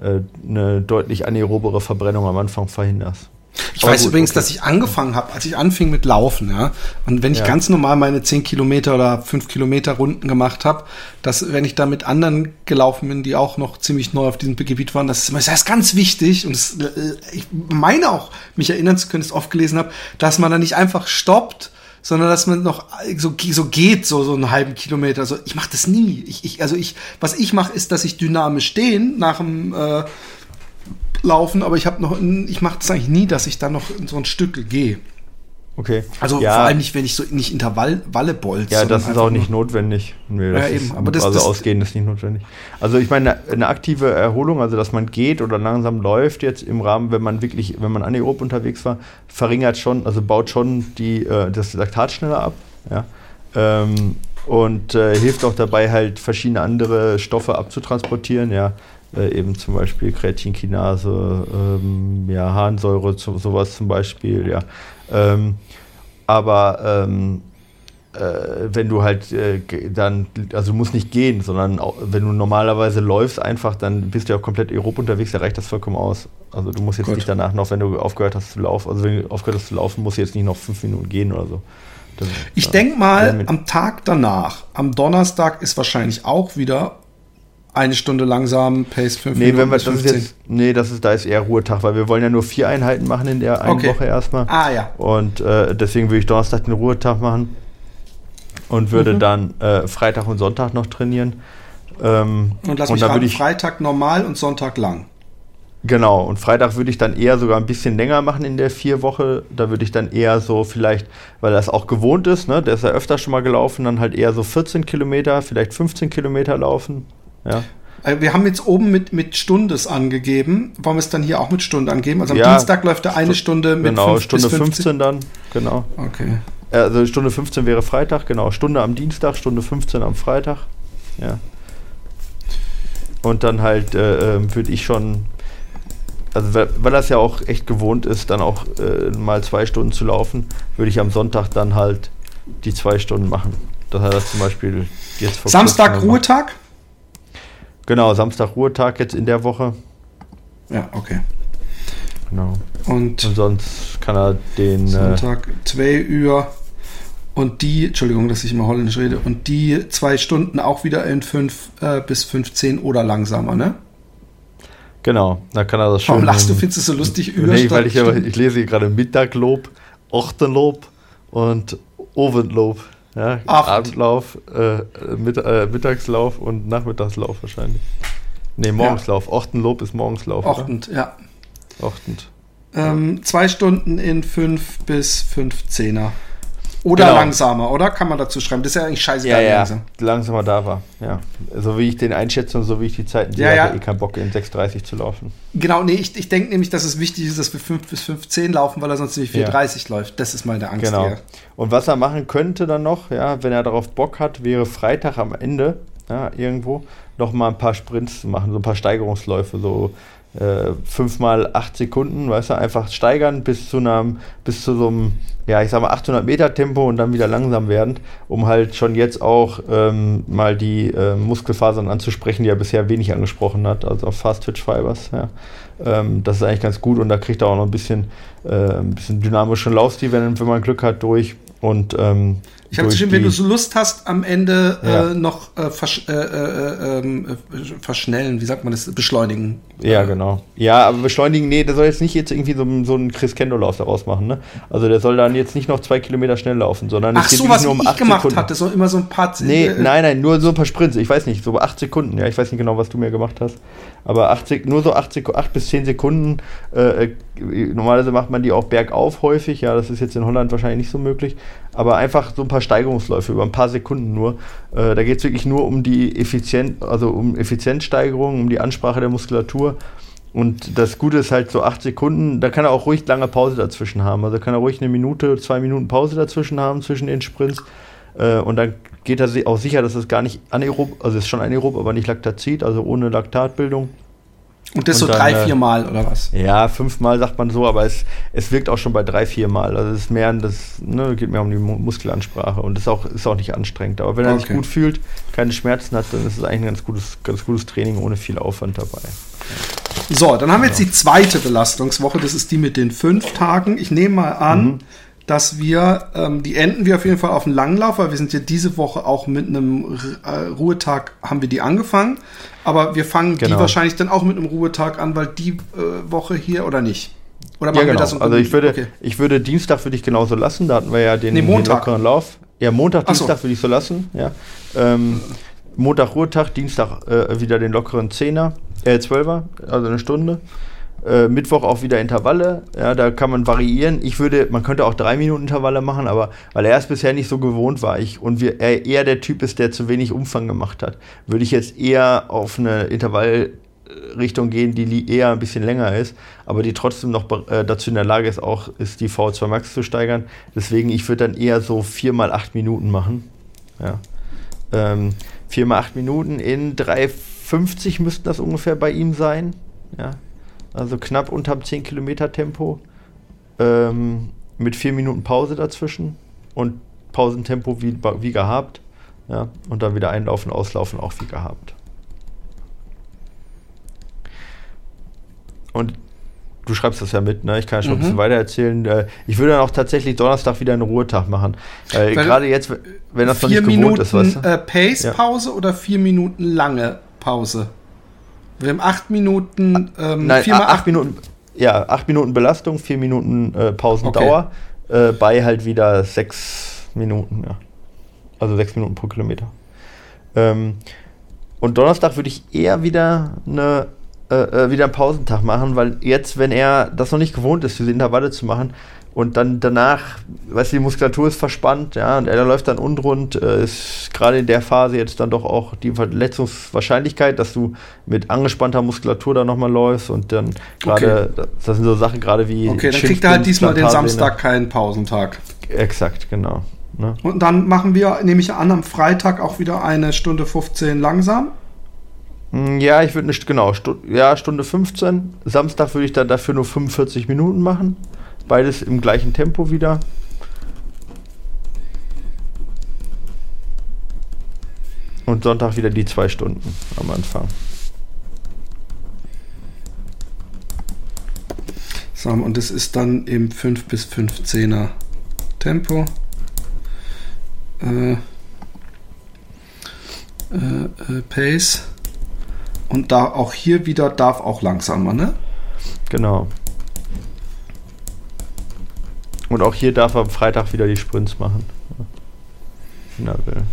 äh, eine deutlich anaerobere Verbrennung am Anfang verhinderst. Ich Aber weiß gut, übrigens, okay. dass ich angefangen habe, als ich anfing mit Laufen, ja. Und wenn ich ja. ganz normal meine 10 Kilometer oder 5 Kilometer Runden gemacht habe, dass wenn ich da mit anderen gelaufen bin, die auch noch ziemlich neu auf diesem Gebiet waren, das ist, das ist ganz wichtig. Und das, äh, ich meine auch, mich erinnern zu können, dass ich oft gelesen habe, dass man da nicht einfach stoppt, sondern dass man noch so, so geht, so, so einen halben Kilometer. Also ich mache das nie. Ich, ich, also ich, was ich mache, ist, dass ich dynamisch stehen nach dem äh, Laufen, aber ich habe noch, ich mache das eigentlich nie, dass ich da noch in so ein Stück gehe. Okay. Also ja. vor allem nicht, wenn ich so nicht Intervallwalle bolze. Ja, das ist auch nicht notwendig. Nee, ja, eben. aber das, also das, ausgehen ist nicht notwendig. Also ich meine, eine aktive Erholung, also dass man geht oder langsam läuft jetzt im Rahmen, wenn man wirklich, wenn man anaerob unterwegs war, verringert schon, also baut schon die, äh, das Laktat schneller ab. Ja. Ähm, und äh, hilft auch dabei, halt verschiedene andere Stoffe abzutransportieren, ja. Äh, eben zum Beispiel Kreatinkinase, ähm, ja, Harnsäure, so, sowas zum Beispiel, ja. Ähm, aber ähm, äh, wenn du halt äh, dann, also du musst nicht gehen, sondern auch, wenn du normalerweise läufst einfach, dann bist du ja auch komplett aerob unterwegs, da reicht das vollkommen aus. Also du musst jetzt Gut. nicht danach noch, wenn du aufgehört hast zu laufen, also wenn du aufgehört hast zu laufen, musst du jetzt nicht noch fünf Minuten gehen oder so. Das, ich ja, denke mal, am Tag danach, am Donnerstag ist wahrscheinlich auch wieder eine Stunde langsam, Pace 5 nee, Minuten. Wenn wir, das ist jetzt, nee, das ist, da ist eher Ruhetag, weil wir wollen ja nur vier Einheiten machen in der einen okay. Woche erstmal. Ah ja. Und äh, deswegen würde ich Donnerstag den Ruhetag machen und würde mhm. dann äh, Freitag und Sonntag noch trainieren. Ähm, und lass mich und raten, ich, Freitag normal und Sonntag lang. Genau, und Freitag würde ich dann eher sogar ein bisschen länger machen in der vier Woche. Da würde ich dann eher so vielleicht, weil das auch gewohnt ist, ne, der ist ja öfter schon mal gelaufen, dann halt eher so 14 Kilometer, vielleicht 15 Kilometer laufen. Ja. Äh, wir haben jetzt oben mit, mit Stundes angegeben. Wollen wir es dann hier auch mit Stunde angeben? Also am ja, Dienstag läuft da eine Stunde mit Genau, 5 Stunde 15 dann, genau. Okay. Also Stunde 15 wäre Freitag, genau. Stunde am Dienstag, Stunde 15 am Freitag. Ja. Und dann halt äh, ähm, würde ich schon, also weil, weil das ja auch echt gewohnt ist, dann auch äh, mal zwei Stunden zu laufen, würde ich am Sonntag dann halt die zwei Stunden machen. Das hat das zum Beispiel jetzt vor Samstag Ruhetag? Genau, Samstag Ruhetag jetzt in der Woche. Ja, okay. Genau. Und, und sonst kann er den. Äh, Sonntag 2 Uhr und die, Entschuldigung, dass ich immer holländisch rede, und die zwei Stunden auch wieder in 5 äh, bis 15 oder langsamer, ne? Genau, da kann er das schon. Warum lachst du? Findest du es so lustig? Nee, weil ich, ich lese hier gerade Mittaglob, Ochtenlob und Oventlob. Ja, Abendlauf, äh, mit, äh, Mittagslauf und Nachmittagslauf wahrscheinlich. Ne, Morgenslauf. Ja. Ochtenlob ist Morgenslauf. Ochtend, oder? ja. Ochtend. Ähm, zwei Stunden in fünf bis 15er. Oder genau. langsamer, oder? Kann man dazu schreiben. Das ist ja eigentlich scheiße. Ja, ja, langsam. langsamer da war. Ja. So wie ich den einschätze und so wie ich die Zeiten sehe, ja, ja. eh keinen Bock, in 6,30 zu laufen. Genau, nee, ich, ich denke nämlich, dass es wichtig ist, dass wir 5 bis 15 laufen, weil er sonst nicht 4,30 ja. läuft. Das ist meine Angst. Genau. Hier. Und was er machen könnte dann noch, ja, wenn er darauf Bock hat, wäre Freitag am Ende, ja, irgendwo, noch mal ein paar Sprints zu machen, so ein paar Steigerungsläufe, so äh, fünfmal acht Sekunden, weißt du, einfach steigern bis zu einem, bis zu so einem, ja, ich sag mal 800 Meter Tempo und dann wieder langsam werden, um halt schon jetzt auch ähm, mal die äh, Muskelfasern anzusprechen, die er bisher wenig angesprochen hat, also Fast Twitch Fibers, ja. Ähm, das ist eigentlich ganz gut und da kriegt er auch noch ein bisschen, äh, ein bisschen dynamischen Laufstil, wenn, wenn man Glück hat, durch und ähm, Ich habe geschrieben, wenn du so Lust hast, am Ende ja. äh, noch äh, versch äh, äh, ähm, äh verschnellen, wie sagt man das, beschleunigen. Ja, genau. Ja, aber beschleunigen, nee, der soll jetzt nicht jetzt irgendwie so, so einen Chris Kendo-Lauf daraus machen, ne? Also der soll dann jetzt nicht noch zwei Kilometer schnell laufen, sondern Ach so, was nur um ich gemacht Sekunden. hatte, so immer so ein paar... Nee, äh, nein, nein, nur so ein paar Sprints, ich weiß nicht, so acht Sekunden, ja, ich weiß nicht genau, was du mir gemacht hast, aber acht, nur so acht, acht bis zehn Sekunden, äh, normalerweise macht man die auch bergauf häufig, ja, das ist jetzt in Holland wahrscheinlich nicht so möglich, aber einfach so ein paar Steigerungsläufe über ein paar Sekunden nur. Äh, da geht es wirklich nur um die Effizienz, also um Effizienzsteigerung, um die Ansprache der Muskulatur. Und das Gute ist halt so acht Sekunden, da kann er auch ruhig lange Pause dazwischen haben. Also kann er ruhig eine Minute, zwei Minuten Pause dazwischen haben zwischen den Sprints. Äh, und dann geht er auch sicher, dass es gar nicht anaerob, also es ist schon anaerob, aber nicht Laktazid, also ohne Laktatbildung. Und das und so dann, drei, äh, vier Mal oder was? Ja, fünfmal sagt man so, aber es, es wirkt auch schon bei drei, vier Mal. Also es ist mehr, das ne, geht mehr um die Muskelansprache und ist auch, ist auch nicht anstrengend. Aber wenn er okay. sich gut fühlt, keine Schmerzen hat, dann ist es eigentlich ein ganz gutes, ganz gutes Training ohne viel Aufwand dabei. So, dann haben wir jetzt die zweite Belastungswoche. Das ist die mit den fünf Tagen. Ich nehme mal an, mhm dass wir, ähm, die enden wir auf jeden Fall auf dem Langlauf, weil wir sind ja diese Woche auch mit einem äh, Ruhetag, haben wir die angefangen. Aber wir fangen genau. die wahrscheinlich dann auch mit einem Ruhetag an, weil die äh, Woche hier oder nicht? Oder machen ja, genau. wir das? Also ich würde, okay. ich würde Dienstag für dich genauso lassen. Da hatten wir ja den, nee, den lockeren Lauf. Ja, Montag, Dienstag so. würde ich so lassen. Ja. Ähm, Montag Ruhetag, Dienstag äh, wieder den lockeren Zehner, äh, Zwölfer, also eine Stunde. Äh, Mittwoch auch wieder Intervalle. Ja, da kann man variieren. Ich würde, man könnte auch drei Minuten Intervalle machen, aber weil er es bisher nicht so gewohnt war, ich und wir, er eher der Typ ist, der zu wenig Umfang gemacht hat, würde ich jetzt eher auf eine Intervallrichtung gehen, die eher ein bisschen länger ist, aber die trotzdem noch äh, dazu in der Lage ist, auch ist die V2 Max zu steigern. Deswegen, ich würde dann eher so vier mal acht Minuten machen. Ja. Ähm, vier mal acht Minuten in 3,50 müssten das ungefähr bei ihm sein. Ja, also knapp unterm 10 Kilometer Tempo, ähm, mit 4 Minuten Pause dazwischen und Pausentempo wie, wie gehabt. Ja, und dann wieder einlaufen, auslaufen, auch wie gehabt. Und du schreibst das ja mit, ne? Ich kann ja schon mhm. ein bisschen weiter erzählen. Äh, ich würde dann auch tatsächlich Donnerstag wieder einen Ruhetag machen. Weil gerade jetzt, wenn das noch nicht gewohnt Minuten, ist, weißt du? Äh, Pace-Pause ja. oder vier Minuten lange Pause? Wir haben acht Minuten, ähm, Nein, vier mal acht, acht Minuten, ja, acht Minuten Belastung, vier Minuten äh, Pausendauer, okay. äh, bei halt wieder sechs Minuten, ja. Also sechs Minuten pro Kilometer. Ähm, und Donnerstag würde ich eher wieder eine äh, äh, wieder einen Pausentag machen, weil jetzt, wenn er das noch nicht gewohnt ist, diese Intervalle zu machen, und dann danach, weißt du, die Muskulatur ist verspannt, ja, und er läuft dann unrund, äh, ist gerade in der Phase jetzt dann doch auch die Verletzungswahrscheinlichkeit, dass du mit angespannter Muskulatur da nochmal läufst und dann gerade, okay. das sind so Sachen gerade wie. Okay, dann kriegt er halt diesmal den Samstag keinen Pausentag. Exakt, genau. Ne? Und dann machen wir, nehme ich an, am Freitag auch wieder eine Stunde 15 langsam. Hm, ja, ich würde nicht, genau, Stu ja, Stunde 15. Samstag würde ich dann dafür nur 45 Minuten machen. Beides im gleichen Tempo wieder. Und Sonntag wieder die zwei Stunden am Anfang. So, und das ist dann im 5 bis 15er Tempo. Äh, äh, äh, Pace. Und da auch hier wieder darf auch langsamer, ne? Genau. Und auch hier darf er am Freitag wieder die Sprints machen. Wenn er will.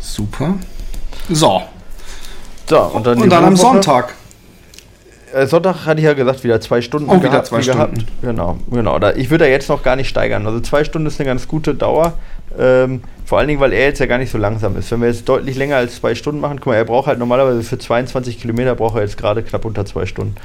Super. So. So, und dann, und dann am Sonntag. Äh, Sonntag hatte ich ja gesagt, wieder zwei Stunden oh, gehabt, wieder zwei Stunden. Gehabt. Genau, genau. Da, ich würde da jetzt noch gar nicht steigern. Also zwei Stunden ist eine ganz gute Dauer. Ähm, vor allen Dingen, weil er jetzt ja gar nicht so langsam ist. Wenn wir jetzt deutlich länger als zwei Stunden machen, guck mal, er braucht halt normalerweise für 22 Kilometer braucht er jetzt gerade knapp unter zwei Stunden.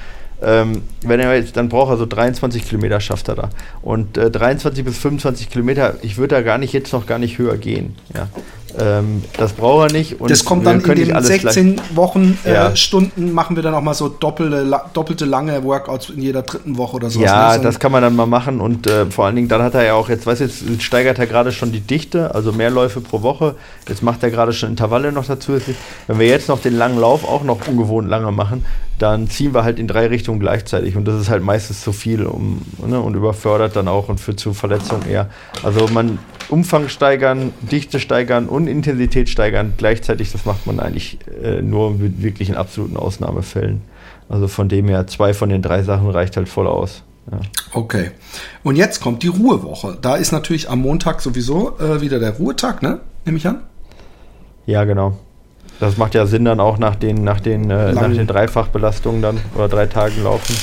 Ähm, wenn er jetzt, dann braucht er so 23 Kilometer, schafft er da. Und äh, 23 bis 25 Kilometer, ich würde da gar nicht jetzt noch gar nicht höher gehen. Ja. Ähm, das braucht er nicht. Und das kommt dann in den 16 gleich, Wochen äh, ja. Stunden, machen wir dann auch mal so doppelte, la, doppelte lange Workouts in jeder dritten Woche oder so. Ja, ne? das kann man dann mal machen und äh, vor allen Dingen, dann hat er ja auch, jetzt weiß jetzt, steigert er gerade schon die Dichte, also mehr Läufe pro Woche. Jetzt macht er gerade schon Intervalle noch dazu. Wenn wir jetzt noch den langen Lauf auch noch ungewohnt lange machen, dann ziehen wir halt in drei Richtungen gleichzeitig und das ist halt meistens zu viel um, ne, und überfördert dann auch und führt zu Verletzungen eher. Also man Umfang steigern, Dichte steigern und Intensität steigern gleichzeitig, das macht man eigentlich äh, nur mit wirklich in absoluten Ausnahmefällen. Also von dem her, zwei von den drei Sachen reicht halt voll aus. Ja. Okay. Und jetzt kommt die Ruhewoche. Da ist natürlich am Montag sowieso äh, wieder der Ruhetag, ne? Nehme ich an? Ja, genau. Das macht ja Sinn dann auch nach den, nach den, äh, nach den Dreifachbelastungen dann oder drei Tagen laufen.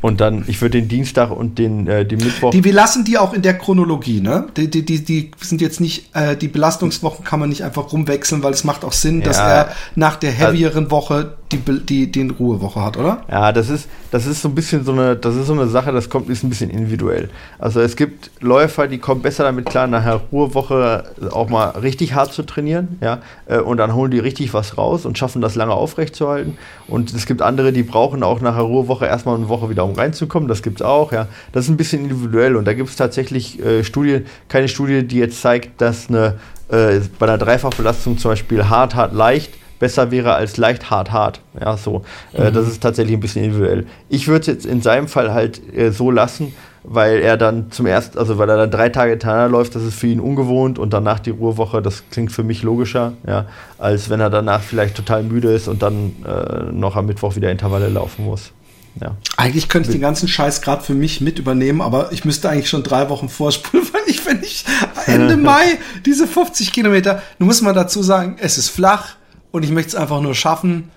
Und dann, ich würde den Dienstag und den, äh, den Mittwoch. Die, wir lassen die auch in der Chronologie, ne? Die, die, die, die sind jetzt nicht, äh, die Belastungswochen kann man nicht einfach rumwechseln, weil es macht auch Sinn, ja, dass er nach der heavieren Woche die, die, die Ruhewoche hat, oder? Ja, das ist, das ist so ein bisschen so eine, das ist so eine Sache, das kommt, ist ein bisschen individuell. Also es gibt Läufer, die kommen besser damit klar, nachher Ruhewoche auch mal richtig hart zu trainieren, ja, äh, und dann holen die richtig was raus und schaffen das lange aufrechtzuerhalten. Und es gibt andere, die brauchen auch nachher Ruhewoche erstmal eine Woche wieder, um reinzukommen. Das gibt es auch, ja. Das ist ein bisschen individuell und da gibt es tatsächlich äh, Studien, keine Studie, die jetzt zeigt, dass eine äh, bei einer Dreifachbelastung zum Beispiel hart, hart, leicht besser wäre als leicht hart hart. Ja, so. Äh, mhm. das ist tatsächlich ein bisschen individuell. Ich würde es jetzt in seinem Fall halt äh, so lassen, weil er dann zum ersten, also weil er dann drei Tage hintereinander läuft, das ist für ihn ungewohnt und danach die Ruhewoche, das klingt für mich logischer, ja, als wenn er danach vielleicht total müde ist und dann äh, noch am Mittwoch wieder Intervalle laufen muss. Ja. Eigentlich könnte ich den ganzen Scheiß gerade für mich mit übernehmen, aber ich müsste eigentlich schon drei Wochen vorspulen, weil ich, wenn ich Ende Mai diese 50 Kilometer, nun muss man dazu sagen, es ist flach, und ich möchte es einfach nur schaffen.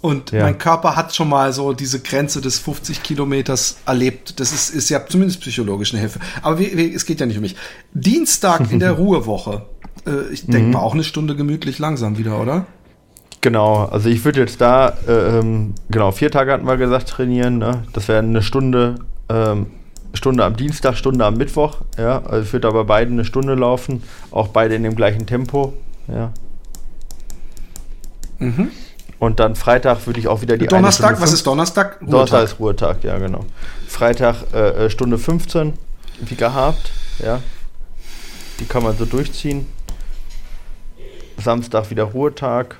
Und ja. mein Körper hat schon mal so diese Grenze des 50 Kilometers erlebt. Das ist, ist ja zumindest psychologisch eine Hilfe. Aber wie, wie, es geht ja nicht um mich. Dienstag in der Ruhewoche. Äh, ich denke mhm. mal auch eine Stunde gemütlich langsam wieder, oder? Genau, also ich würde jetzt da, äh, ähm, genau, vier Tage hatten wir gesagt, trainieren. Ne? Das wäre eine Stunde, ähm, Stunde am Dienstag, Stunde am Mittwoch. Ja, also ich würde aber beide eine Stunde laufen, auch beide in dem gleichen Tempo. Ja, Mhm. Und dann Freitag würde ich auch wieder die Donnerstag, was ist Donnerstag? Ruhetag. Donnerstag ist Ruhetag, ja, genau. Freitag äh, äh Stunde 15, wie gehabt, ja. Die kann man so durchziehen. Samstag wieder Ruhetag.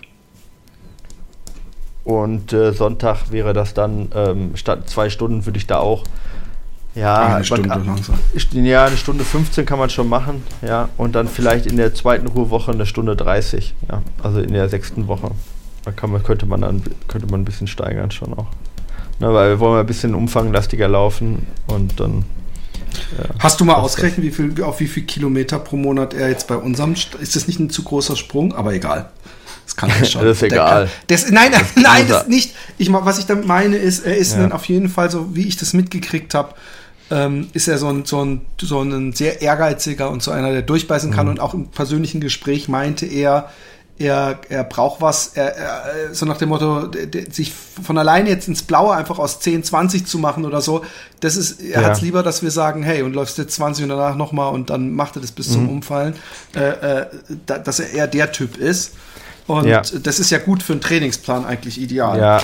Und äh, Sonntag wäre das dann, ähm, statt zwei Stunden würde ich da auch ja, eine Stunde man, langsam. Ja, eine Stunde 15 kann man schon machen, ja. Und dann vielleicht in der zweiten Ruhewoche eine Stunde 30, ja. Also in der sechsten Woche. Da kann man, könnte man dann könnte man ein bisschen steigern schon auch. Na, weil wir wollen ein bisschen umfanglastiger laufen und dann. Ja, Hast du mal ausgerechnet, wie viel, auf wie viel Kilometer pro Monat er jetzt bei unserem. Ist das nicht ein zu großer Sprung? Aber egal. Das kann er schon. das ist egal. Das, nein, das nein, das nicht. Ich, was ich damit meine, ist, er ist ja. auf jeden Fall so, wie ich das mitgekriegt habe, ähm, ist er so ein, so, ein, so ein sehr ehrgeiziger und so einer, der durchbeißen kann. Mhm. Und auch im persönlichen Gespräch meinte er, er, er braucht was, er, er, so nach dem Motto, der, der, sich von alleine jetzt ins Blaue einfach aus 10, 20 zu machen oder so, das ist, er ja. hat es lieber, dass wir sagen, hey, und läufst jetzt 20 und danach nochmal und dann macht er das bis mhm. zum Umfallen, äh, äh, da, dass er eher der Typ ist. Und ja. das ist ja gut für einen Trainingsplan eigentlich ideal. Ja,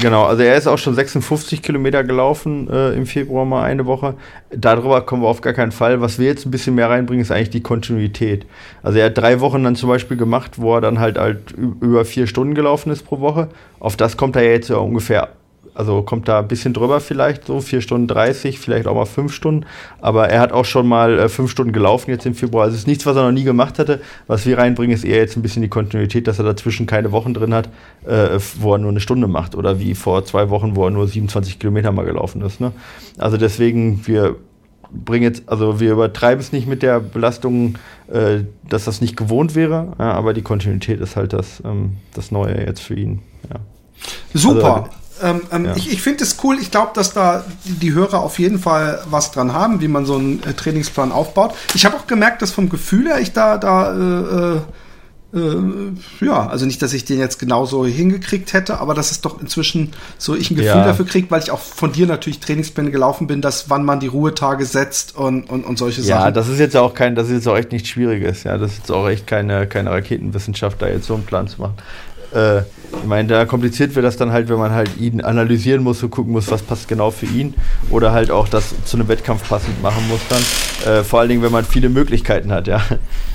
genau. Also er ist auch schon 56 Kilometer gelaufen äh, im Februar mal eine Woche. Darüber kommen wir auf gar keinen Fall. Was wir jetzt ein bisschen mehr reinbringen, ist eigentlich die Kontinuität. Also er hat drei Wochen dann zum Beispiel gemacht, wo er dann halt, halt über vier Stunden gelaufen ist pro Woche. Auf das kommt er jetzt ja ungefähr also kommt da ein bisschen drüber vielleicht, so 4 Stunden 30, vielleicht auch mal 5 Stunden. Aber er hat auch schon mal äh, 5 Stunden gelaufen jetzt im Februar. Also es ist nichts, was er noch nie gemacht hatte. Was wir reinbringen, ist eher jetzt ein bisschen die Kontinuität, dass er dazwischen keine Wochen drin hat, äh, wo er nur eine Stunde macht. Oder wie vor zwei Wochen, wo er nur 27 Kilometer mal gelaufen ist. Ne? Also deswegen, wir bringen jetzt, also wir übertreiben es nicht mit der Belastung, äh, dass das nicht gewohnt wäre, ja, aber die Kontinuität ist halt das, ähm, das Neue jetzt für ihn. Ja. Super. Also, ähm, ähm, ja. Ich, ich finde es cool. Ich glaube, dass da die Hörer auf jeden Fall was dran haben, wie man so einen äh, Trainingsplan aufbaut. Ich habe auch gemerkt, dass vom Gefühl her ich da, da äh, äh, äh, ja, also nicht, dass ich den jetzt genauso hingekriegt hätte, aber dass es doch inzwischen so ich ein Gefühl ja. dafür kriege, weil ich auch von dir natürlich Trainingspläne gelaufen bin, dass wann man die Ruhetage setzt und, und, und solche ja, Sachen. Ja, das ist jetzt auch kein, das ist jetzt auch echt nichts Schwieriges, ja. Das ist jetzt auch echt keine, keine Raketenwissenschaft, da jetzt so einen Plan zu machen. Äh, ich meine, da kompliziert wird das dann halt, wenn man halt ihn analysieren muss und gucken muss, was passt genau für ihn. Oder halt auch das zu einem Wettkampf passend machen muss dann. Äh, vor allen Dingen, wenn man viele Möglichkeiten hat, ja.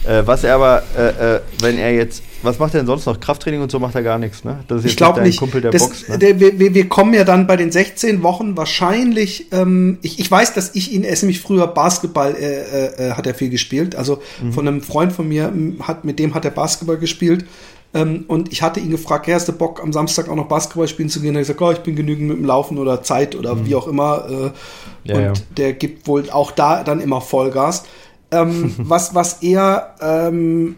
Äh, was er aber, äh, äh, wenn er jetzt was macht er denn sonst noch? Krafttraining und so macht er gar nichts, ne? Das ist jetzt ich glaube nicht. Kumpel der das, Box, ne? der, wir, wir, kommen ja dann bei den 16 Wochen wahrscheinlich. Ähm, ich, ich weiß, dass ich ihn, er ist nämlich früher Basketball, äh, äh, hat er viel gespielt. Also mhm. von einem Freund von mir, hat, mit dem hat er Basketball gespielt. Ähm, und ich hatte ihn gefragt, ja, hast du Bock, am Samstag auch noch Basketball spielen zu gehen? Er hat gesagt, oh, ich bin genügend mit dem Laufen oder Zeit oder mhm. wie auch immer. Äh, ja, und ja. der gibt wohl auch da dann immer Vollgas. Ähm, was, was er, ähm,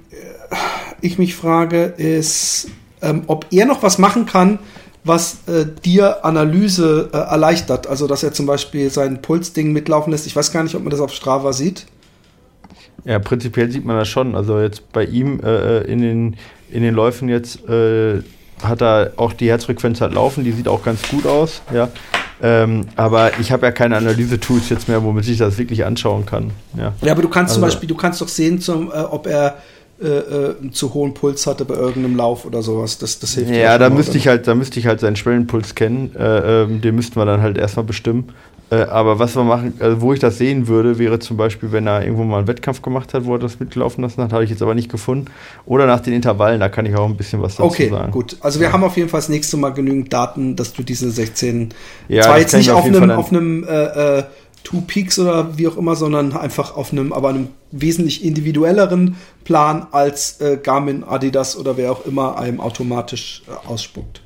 ich mich frage, ist, ähm, ob er noch was machen kann, was äh, dir Analyse äh, erleichtert. Also, dass er zum Beispiel sein Pulsding mitlaufen lässt. Ich weiß gar nicht, ob man das auf Strava sieht. Ja, prinzipiell sieht man das schon. Also jetzt bei ihm äh, äh in, den, in den Läufen jetzt äh, hat er auch die Herzfrequenz halt laufen, die sieht auch ganz gut aus, ja. Ähm, aber ich habe ja keine Analyse-Tools jetzt mehr, womit ich das wirklich anschauen kann. Ja, ja aber du kannst also, zum Beispiel, du kannst doch sehen, zum, äh, ob er äh, äh, einen zu hohen Puls hatte bei irgendeinem Lauf oder sowas. Das, das hilft ja. da müsste ich halt, da müsste ich halt seinen Schwellenpuls kennen. Äh, ähm, den müssten wir dann halt erstmal bestimmen. Äh, aber was wir machen, also wo ich das sehen würde, wäre zum Beispiel, wenn er irgendwo mal einen Wettkampf gemacht hat, wo er das mitlaufen lassen hat, habe ich jetzt aber nicht gefunden. Oder nach den Intervallen, da kann ich auch ein bisschen was dazu okay, sagen. Okay, gut. Also wir ja. haben auf jeden Fall das nächste Mal genügend Daten, dass du diese 16, ja, zwar jetzt nicht auf, einem, auf einem äh, äh, Two Peaks oder wie auch immer, sondern einfach auf einem, aber einem wesentlich individuelleren Plan als äh, Garmin, Adidas oder wer auch immer einem automatisch äh, ausspuckt.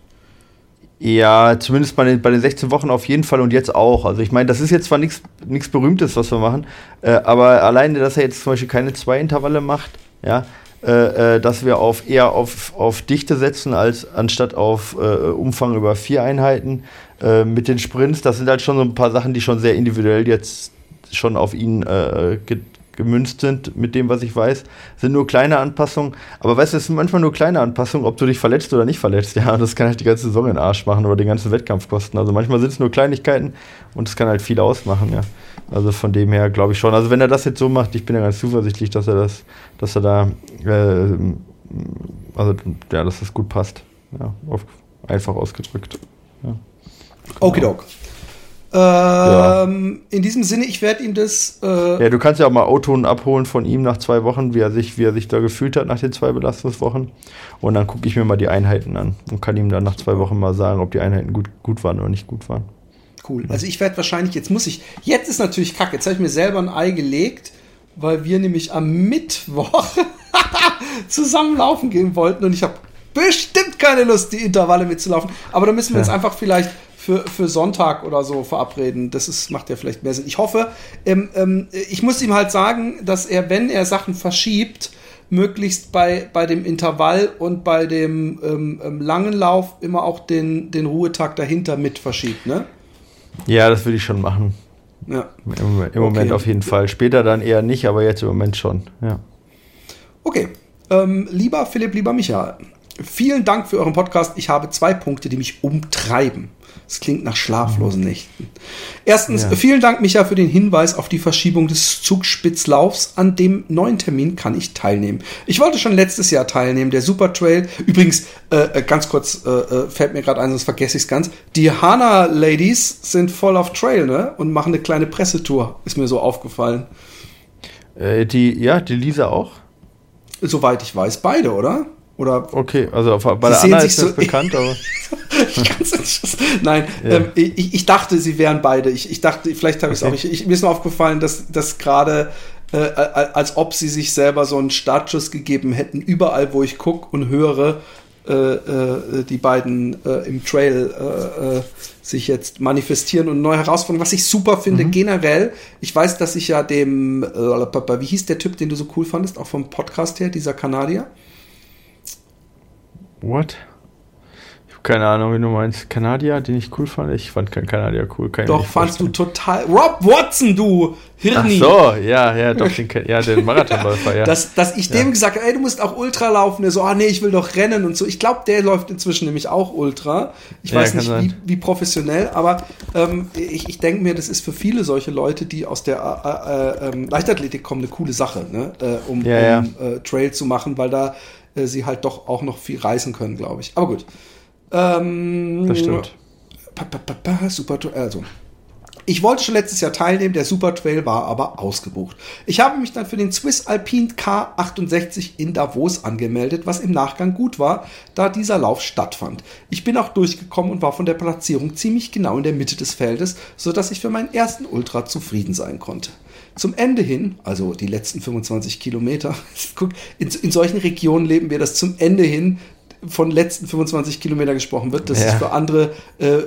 Ja, zumindest bei den, bei den 16 Wochen auf jeden Fall und jetzt auch. Also ich meine, das ist jetzt zwar nichts Berühmtes, was wir machen, äh, aber alleine, dass er jetzt zum Beispiel keine zwei Intervalle macht, ja, äh, äh, dass wir auf eher auf, auf Dichte setzen, als anstatt auf äh, Umfang über vier Einheiten. Äh, mit den Sprints, das sind halt schon so ein paar Sachen, die schon sehr individuell jetzt schon auf ihn äh, gemünzt sind mit dem, was ich weiß. Sind nur kleine Anpassungen. Aber weißt du, es sind manchmal nur kleine Anpassungen, ob du dich verletzt oder nicht verletzt. Ja, das kann halt die ganze Saison in den Arsch machen oder den ganzen Wettkampf kosten. Also manchmal sind es nur Kleinigkeiten und es kann halt viel ausmachen, ja. Also von dem her glaube ich schon. Also wenn er das jetzt so macht, ich bin ja ganz zuversichtlich, dass er das, dass er da, äh, also ja, dass das gut passt. Ja, auf, einfach ausgedrückt. Ja. Genau. Okidok. Ähm, ja. In diesem Sinne, ich werde ihm das. Äh ja, du kannst ja auch mal O-Ton abholen von ihm nach zwei Wochen, wie er sich, wie er sich da gefühlt hat nach den zwei Belastungswochen. Und dann gucke ich mir mal die Einheiten an und kann ihm dann nach zwei Wochen mal sagen, ob die Einheiten gut, gut waren oder nicht gut waren. Cool. Also ich werde wahrscheinlich, jetzt muss ich, jetzt ist natürlich kacke, jetzt habe ich mir selber ein Ei gelegt, weil wir nämlich am Mittwoch zusammen laufen gehen wollten und ich habe bestimmt keine Lust, die Intervalle mitzulaufen. Aber da müssen wir ja. uns einfach vielleicht für, für Sonntag oder so verabreden. Das ist, macht ja vielleicht mehr Sinn. Ich hoffe, ähm, ähm, ich muss ihm halt sagen, dass er, wenn er Sachen verschiebt, möglichst bei, bei dem Intervall und bei dem ähm, ähm langen Lauf immer auch den, den Ruhetag dahinter mit verschiebt, ne? Ja, das würde ich schon machen. Ja. Im, im Moment auf jeden Fall. Später dann eher nicht, aber jetzt im Moment schon. Ja. Okay. Ähm, lieber Philipp, lieber Michael, vielen Dank für euren Podcast. Ich habe zwei Punkte, die mich umtreiben. Es klingt nach schlaflosen mhm. Nächten. Erstens, ja. vielen Dank, Micha, für den Hinweis auf die Verschiebung des Zugspitzlaufs. An dem neuen Termin kann ich teilnehmen. Ich wollte schon letztes Jahr teilnehmen, der Supertrail. Übrigens, äh, äh ganz kurz, äh, äh, fällt mir gerade ein, sonst vergesse ich es ganz. Die Hana-Ladies sind voll auf Trail, ne? Und machen eine kleine Pressetour. Ist mir so aufgefallen. Äh, die, ja, die Lisa auch? Soweit ich weiß, beide, oder? Oder okay, also bei der Anna ist das so bekannt, aber. Nein, ja. ähm, ich, ich, dachte, sie wären beide. Ich, ich dachte, vielleicht habe ich es auch. Ich, ich, mir ist nur aufgefallen, dass, dass gerade, äh, als ob sie sich selber so einen Startschuss gegeben hätten, überall, wo ich gucke und höre, äh, äh, die beiden äh, im Trail äh, äh, sich jetzt manifestieren und neue Herausforderungen, was ich super finde, mhm. generell. Ich weiß, dass ich ja dem, wie hieß der Typ, den du so cool fandest, auch vom Podcast her, dieser Kanadier? What? keine Ahnung, wie du meinst. Kanadier, den ich cool fand. Ich fand keinen Kanadier cool. Kann doch, fandst du total. Rob Watson, du Hirni. Ach so, ja, ja, doch, den, ja, den Marathonläufer, ja. dass, dass ich dem gesagt habe, ey, du musst auch Ultra laufen. Der so, ah, nee, ich will doch rennen und so. Ich glaube, der läuft inzwischen nämlich auch Ultra. Ich ja, weiß nicht, wie, wie, professionell, aber ähm, ich, ich denke mir, das ist für viele solche Leute, die aus der äh, äh, äh, Leichtathletik kommen, eine coole Sache, ne? Äh, um, ja, um äh, Trail zu machen, weil da äh, sie halt doch auch noch viel reißen können, glaube ich. Aber gut. Ähm, das stimmt. Super, also ich wollte schon letztes Jahr teilnehmen, der Super Trail war aber ausgebucht. Ich habe mich dann für den Swiss Alpine K68 in Davos angemeldet, was im Nachgang gut war, da dieser Lauf stattfand. Ich bin auch durchgekommen und war von der Platzierung ziemlich genau in der Mitte des Feldes, sodass ich für meinen ersten Ultra zufrieden sein konnte. Zum Ende hin, also die letzten 25 Kilometer, guck, in, in solchen Regionen leben wir, dass zum Ende hin von letzten 25 Kilometer gesprochen wird. Das ja. ist für andere äh,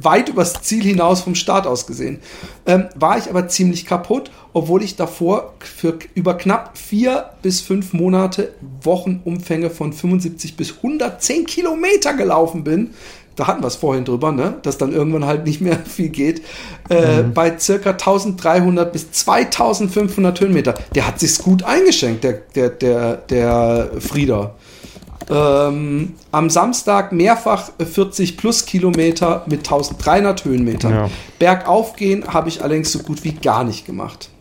weit übers Ziel hinaus vom Start aus gesehen. Ähm, war ich aber ziemlich kaputt, obwohl ich davor für über knapp vier bis fünf Monate Wochenumfänge von 75 bis 110 Kilometer gelaufen bin. Da hatten wir es vorhin drüber, ne? dass dann irgendwann halt nicht mehr viel geht. Äh, mhm. Bei circa 1300 bis 2500 Höhenmeter. Der hat sich's gut eingeschenkt, der, der, der, der Frieder. Ähm, am Samstag mehrfach 40 plus Kilometer mit 1300 Höhenmetern. Ja. Bergauf gehen habe ich allerdings so gut wie gar nicht gemacht.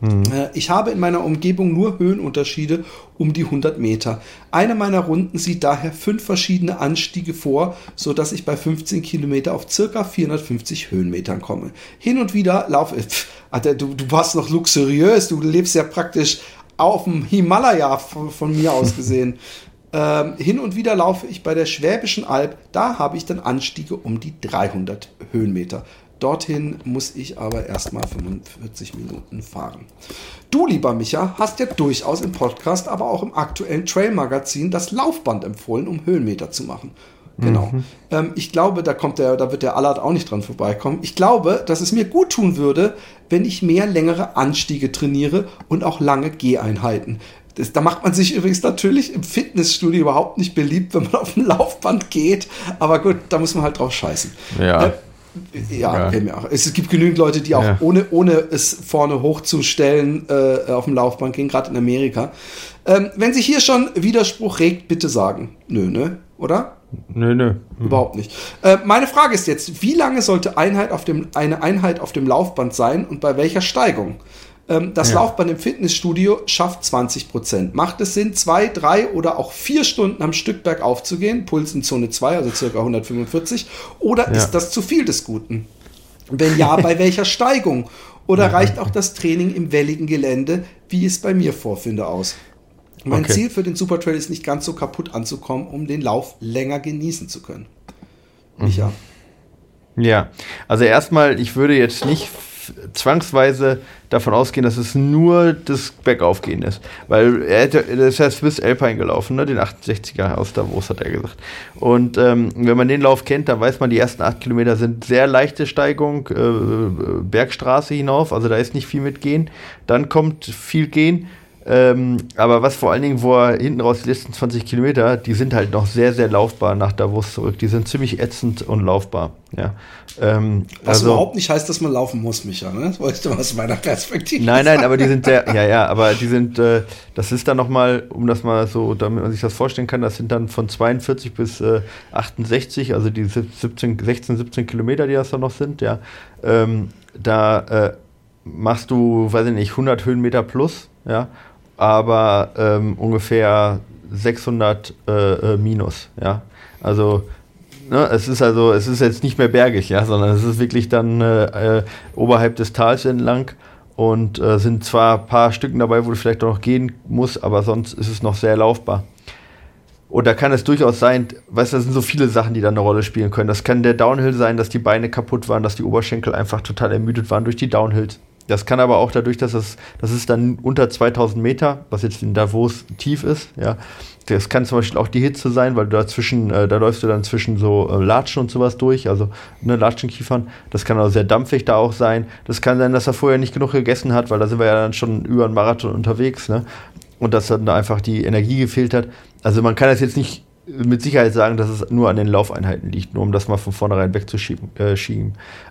Mhm. Äh, ich habe in meiner Umgebung nur Höhenunterschiede um die 100 Meter. Eine meiner Runden sieht daher fünf verschiedene Anstiege vor, so dass ich bei 15 Kilometer auf circa 450 Höhenmetern komme. Hin und wieder laufe ich, du, du warst noch luxuriös, du lebst ja praktisch auf dem Himalaya von, von mir aus gesehen. Ähm, hin und wieder laufe ich bei der Schwäbischen Alb, da habe ich dann Anstiege um die 300 Höhenmeter. Dorthin muss ich aber erstmal 45 Minuten fahren. Du, lieber Micha, hast ja durchaus im Podcast, aber auch im aktuellen Trail-Magazin das Laufband empfohlen, um Höhenmeter zu machen. Genau. Mhm. Ähm, ich glaube, da kommt der, da wird der Allard auch nicht dran vorbeikommen. Ich glaube, dass es mir gut tun würde, wenn ich mehr längere Anstiege trainiere und auch lange Geheinheiten. Das, da macht man sich übrigens natürlich im Fitnessstudio überhaupt nicht beliebt, wenn man auf dem Laufband geht. Aber gut, da muss man halt drauf scheißen. Ja. Äh, ja, ja. Es gibt genügend Leute, die auch ja. ohne, ohne es vorne hochzustellen äh, auf dem Laufband gehen, gerade in Amerika. Ähm, wenn sich hier schon Widerspruch regt, bitte sagen. Nö, ne? Oder? Nö, nö. Hm. Überhaupt nicht. Äh, meine Frage ist jetzt, wie lange sollte Einheit auf dem, eine Einheit auf dem Laufband sein und bei welcher Steigung? Ähm, das ja. Laufband im Fitnessstudio schafft 20 Prozent. Macht es Sinn, zwei, drei oder auch vier Stunden am Stück bergauf zu gehen? Puls in Zone 2, also circa 145. Oder ja. ist das zu viel des Guten? Wenn ja, bei welcher Steigung? Oder ja. reicht auch das Training im welligen Gelände, wie es bei mir vorfinde, aus? Mein okay. Ziel für den Supertrail ist nicht ganz so kaputt anzukommen, um den Lauf länger genießen zu können. Micha. Ja, also erstmal, ich würde jetzt nicht zwangsweise davon ausgehen, dass es nur das Bergaufgehen ist. Weil er, hätte, er ist ja Swiss Alpine gelaufen, ne? den 68er aus Davos, hat er gesagt. Und ähm, wenn man den Lauf kennt, dann weiß man, die ersten acht Kilometer sind sehr leichte Steigung, äh, Bergstraße hinauf, also da ist nicht viel mit Gehen. Dann kommt viel Gehen ähm, aber was vor allen Dingen, wo er hinten raus die letzten 20 Kilometer, die sind halt noch sehr, sehr laufbar nach Davos zurück. Die sind ziemlich ätzend und laufbar. Ja. Ähm, was also, überhaupt nicht heißt, dass man laufen muss, Micha, ne? Das weißt du aus meiner Perspektive. Nein, nein, aber die sind sehr, ja, ja, aber die sind, äh, das ist dann nochmal, um das mal so, damit man sich das vorstellen kann, das sind dann von 42 bis äh, 68, also die 17, 16, 17 Kilometer, die das dann noch sind, ja. Ähm, da äh, machst du, weiß ich nicht, 100 Höhenmeter plus, ja aber ähm, ungefähr 600 äh, äh, minus, ja. Also ne, es ist also, es ist jetzt nicht mehr bergig, ja, sondern es ist wirklich dann äh, äh oberhalb des Tals entlang und äh, sind zwar ein paar Stücken dabei, wo du vielleicht noch gehen musst, aber sonst ist es noch sehr laufbar. Und da kann es durchaus sein, weißt du, das sind so viele Sachen, die da eine Rolle spielen können. Das kann der Downhill sein, dass die Beine kaputt waren, dass die Oberschenkel einfach total ermüdet waren durch die Downhills. Das kann aber auch dadurch, dass es, das ist dann unter 2000 Meter, was jetzt in Davos tief ist, ja. Das kann zum Beispiel auch die Hitze sein, weil du dazwischen, äh, da läufst du dann zwischen so äh, Latschen und sowas durch, also ne, Latschenkiefern. Das kann auch sehr dampfig da auch sein. Das kann sein, dass er vorher nicht genug gegessen hat, weil da sind wir ja dann schon über einen Marathon unterwegs, ne? Und dass dann da einfach die Energie gefehlt hat. Also man kann das jetzt nicht mit Sicherheit sagen, dass es nur an den Laufeinheiten liegt, nur um das mal von vornherein wegzuschieben. Äh.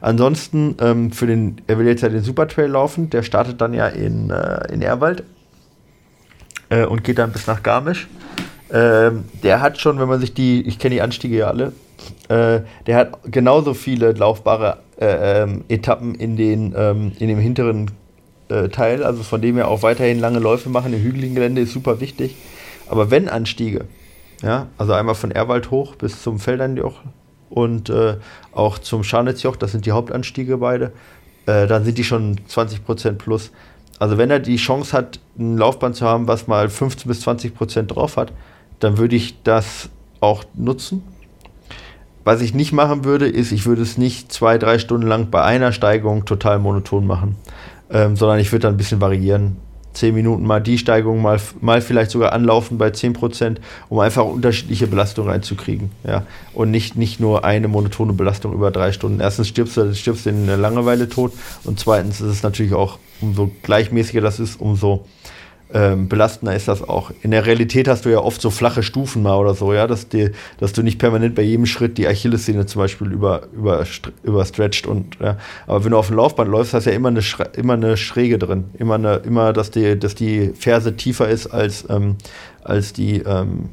Ansonsten, ähm, für den, er will jetzt ja den Supertrail laufen, der startet dann ja in, äh, in Erwald äh, und geht dann bis nach Garmisch. Ähm, der hat schon, wenn man sich die, ich kenne die Anstiege ja alle, äh, der hat genauso viele laufbare äh, ähm, Etappen in, den, ähm, in dem hinteren äh, Teil, also von dem er auch weiterhin lange Läufe machen. Im hügeligen Gelände ist super wichtig. Aber wenn Anstiege, ja, also einmal von Erwald hoch bis zum Feldernjoch und äh, auch zum Scharnitzjoch, das sind die Hauptanstiege beide, äh, dann sind die schon 20% plus. Also wenn er die Chance hat, ein Laufband zu haben, was mal 15 bis 20% drauf hat, dann würde ich das auch nutzen. Was ich nicht machen würde, ist, ich würde es nicht zwei, drei Stunden lang bei einer Steigung total monoton machen, ähm, sondern ich würde dann ein bisschen variieren. Zehn Minuten mal die Steigung, mal, mal vielleicht sogar anlaufen bei 10%, um einfach unterschiedliche Belastungen reinzukriegen. Ja? Und nicht, nicht nur eine monotone Belastung über drei Stunden. Erstens stirbst du, stirbst du in der Langeweile tot und zweitens ist es natürlich auch, umso gleichmäßiger das ist, umso ähm, belastender ist das auch. In der Realität hast du ja oft so flache Stufen mal oder so, ja, dass, die, dass du nicht permanent bei jedem Schritt die Achillessehne zum Beispiel über, über, überstretcht und ja. aber wenn du auf dem Laufband läufst, hast du ja immer eine, immer eine Schräge drin. Immer eine, immer, dass die, dass die Ferse tiefer ist als, ähm, als die ähm,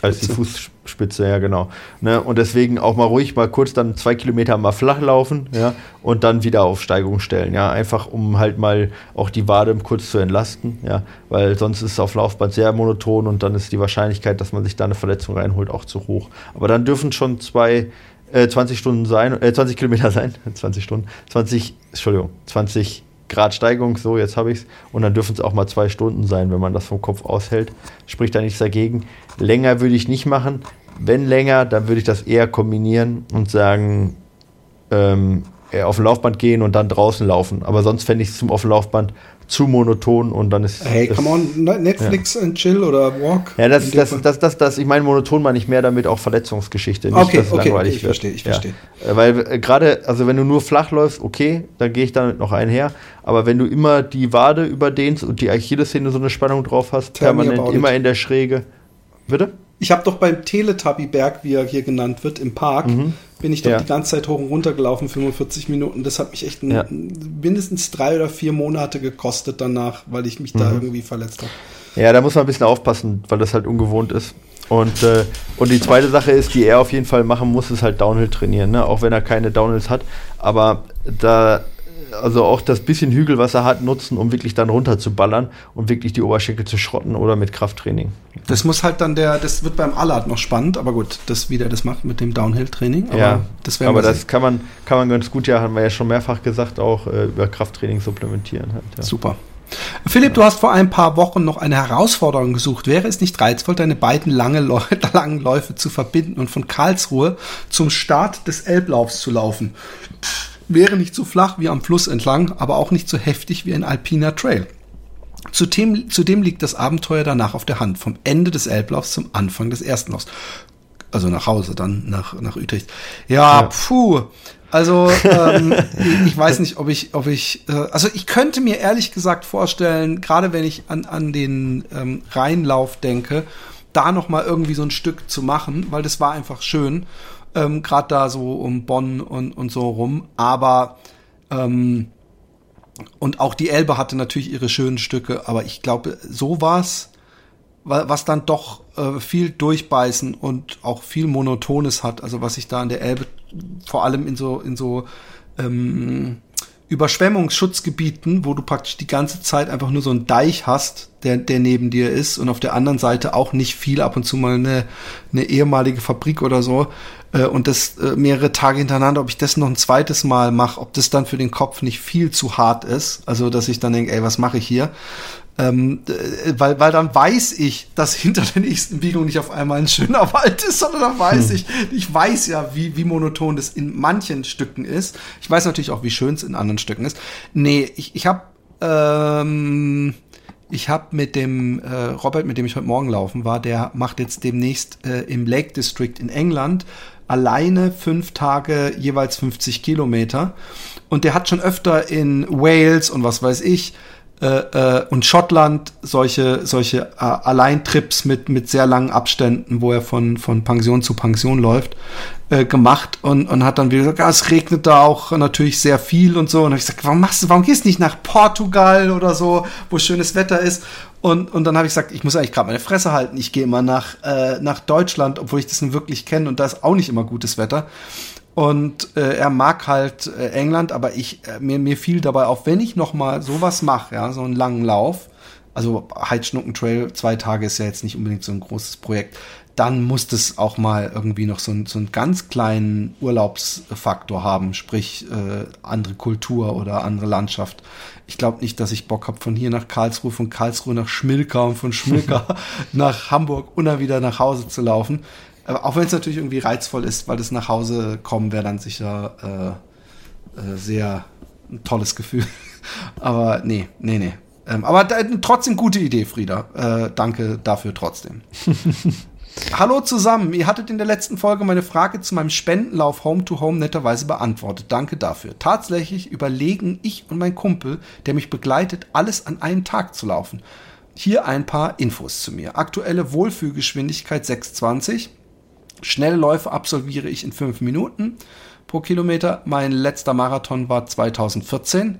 als die Fußspitze, ja genau. Ne? Und deswegen auch mal ruhig mal kurz dann zwei Kilometer mal flach laufen, ja, und dann wieder auf Steigung stellen, ja, einfach um halt mal auch die Wade kurz zu entlasten, ja, weil sonst ist es auf Laufband sehr monoton und dann ist die Wahrscheinlichkeit, dass man sich da eine Verletzung reinholt, auch zu hoch. Aber dann dürfen schon zwei, äh, 20 Stunden sein, äh, 20 Kilometer sein, 20 Stunden, 20, Entschuldigung, 20 Grad Steigung, so jetzt habe ich es. Und dann dürfen es auch mal zwei Stunden sein, wenn man das vom Kopf aushält. Spricht da nichts dagegen. Länger würde ich nicht machen. Wenn länger, dann würde ich das eher kombinieren und sagen, ähm, auf dem Laufband gehen und dann draußen laufen. Aber sonst fände ich es zum auf dem Laufband zu monoton und dann ist. Hey, come on, Netflix ja. and chill oder Walk. Ja, das, das, das, das, das, ich meine, monoton meine ich mehr damit auch Verletzungsgeschichte. Nicht, okay, dass okay, langweilig okay, ich verstehe, ich verstehe. Ja. Weil äh, gerade, also wenn du nur flach läufst, okay, dann gehe ich damit noch einher. Aber wenn du immer die Wade überdehnst und die Achillessehne so eine Spannung drauf hast, Tell permanent immer in der Schräge. Bitte? Ich habe doch beim Teletubby-Berg, wie er hier genannt wird, im Park, mhm. bin ich doch ja. die ganze Zeit hoch und runter gelaufen, 45 Minuten. Das hat mich echt ja. mindestens drei oder vier Monate gekostet danach, weil ich mich mhm. da irgendwie verletzt habe. Ja, da muss man ein bisschen aufpassen, weil das halt ungewohnt ist. Und, äh, und die zweite Sache ist, die er auf jeden Fall machen muss, ist halt Downhill trainieren, ne? auch wenn er keine Downhills hat. Aber da also auch das bisschen Hügel, was er hat, nutzen, um wirklich dann runter zu ballern und wirklich die Oberschenkel zu schrotten oder mit Krafttraining. Das muss halt dann der, das wird beim Allard noch spannend, aber gut, das wie der das macht mit dem Downhill-Training. Ja, das aber das kann man, kann man ganz gut, ja, haben wir ja schon mehrfach gesagt, auch äh, über Krafttraining supplementieren. Halt, ja. Super. Philipp, du hast vor ein paar Wochen noch eine Herausforderung gesucht. Wäre es nicht reizvoll, deine beiden lange langen Läufe zu verbinden und von Karlsruhe zum Start des Elblaufs zu laufen? Wäre nicht so flach wie am Fluss entlang, aber auch nicht so heftig wie ein alpiner Trail. Zudem, zudem liegt das Abenteuer danach auf der Hand, vom Ende des Elblaufs zum Anfang des ersten Laufs. Also nach Hause, dann nach, nach Utrecht. Ja, ja. puh. Also ähm, ich weiß nicht, ob ich, ob ich, äh, also ich könnte mir ehrlich gesagt vorstellen, gerade wenn ich an, an den ähm, Rheinlauf denke, da noch mal irgendwie so ein Stück zu machen, weil das war einfach schön ähm, gerade da so um Bonn und, und so rum. Aber ähm, und auch die Elbe hatte natürlich ihre schönen Stücke, aber ich glaube, so war's, was dann doch äh, viel durchbeißen und auch viel Monotones hat. Also was ich da an der Elbe vor allem in so in so ähm, Überschwemmungsschutzgebieten, wo du praktisch die ganze Zeit einfach nur so einen Deich hast, der, der neben dir ist und auf der anderen Seite auch nicht viel, ab und zu mal eine, eine ehemalige Fabrik oder so äh, und das äh, mehrere Tage hintereinander, ob ich das noch ein zweites Mal mache, ob das dann für den Kopf nicht viel zu hart ist, also dass ich dann denke, ey, was mache ich hier? Ähm, äh, weil, weil dann weiß ich, dass hinter der nächsten Biegung nicht auf einmal ein schöner Wald ist, sondern dann weiß hm. ich, ich weiß ja, wie, wie monoton das in manchen Stücken ist. Ich weiß natürlich auch, wie schön es in anderen Stücken ist. Nee, ich, ich habe ähm, ich habe mit dem äh, Robert, mit dem ich heute Morgen laufen war, der macht jetzt demnächst äh, im Lake District in England alleine fünf Tage jeweils 50 Kilometer. Und der hat schon öfter in Wales und was weiß ich äh, äh, und Schottland solche solche äh, Alleintrips mit mit sehr langen Abständen, wo er von von Pension zu Pension läuft, äh, gemacht und und hat dann wieder gesagt, ja, es regnet da auch natürlich sehr viel und so und hab ich gesagt, warum machst du, warum gehst du nicht nach Portugal oder so, wo schönes Wetter ist? Und, und dann habe ich gesagt, ich muss eigentlich gerade meine Fresse halten. Ich gehe immer nach, äh, nach Deutschland, obwohl ich das nun wirklich kenne und da ist auch nicht immer gutes Wetter. Und äh, er mag halt äh, England, aber ich äh, mir mir fiel dabei auf, wenn ich noch mal sowas mache, ja, so einen langen Lauf, also Heidschnucken-Trail, zwei Tage ist ja jetzt nicht unbedingt so ein großes Projekt, dann muss das auch mal irgendwie noch so, ein, so einen ganz kleinen Urlaubsfaktor haben, sprich äh, andere Kultur oder andere Landschaft. Ich glaube nicht, dass ich Bock habe, von hier nach Karlsruhe, von Karlsruhe nach Schmilka und von Schmilka nach Hamburg und dann wieder nach Hause zu laufen. Auch wenn es natürlich irgendwie reizvoll ist, weil das nach Hause kommen wäre dann sicher äh, äh, sehr ein tolles Gefühl. Aber nee, nee, nee. Ähm, aber da, trotzdem gute Idee, Frieda. Äh, danke dafür trotzdem. Hallo zusammen. Ihr hattet in der letzten Folge meine Frage zu meinem Spendenlauf Home to Home netterweise beantwortet. Danke dafür. Tatsächlich überlegen ich und mein Kumpel, der mich begleitet, alles an einem Tag zu laufen. Hier ein paar Infos zu mir. Aktuelle Wohlfühlgeschwindigkeit 620. Schnelle Läufe absolviere ich in 5 Minuten pro Kilometer. Mein letzter Marathon war 2014.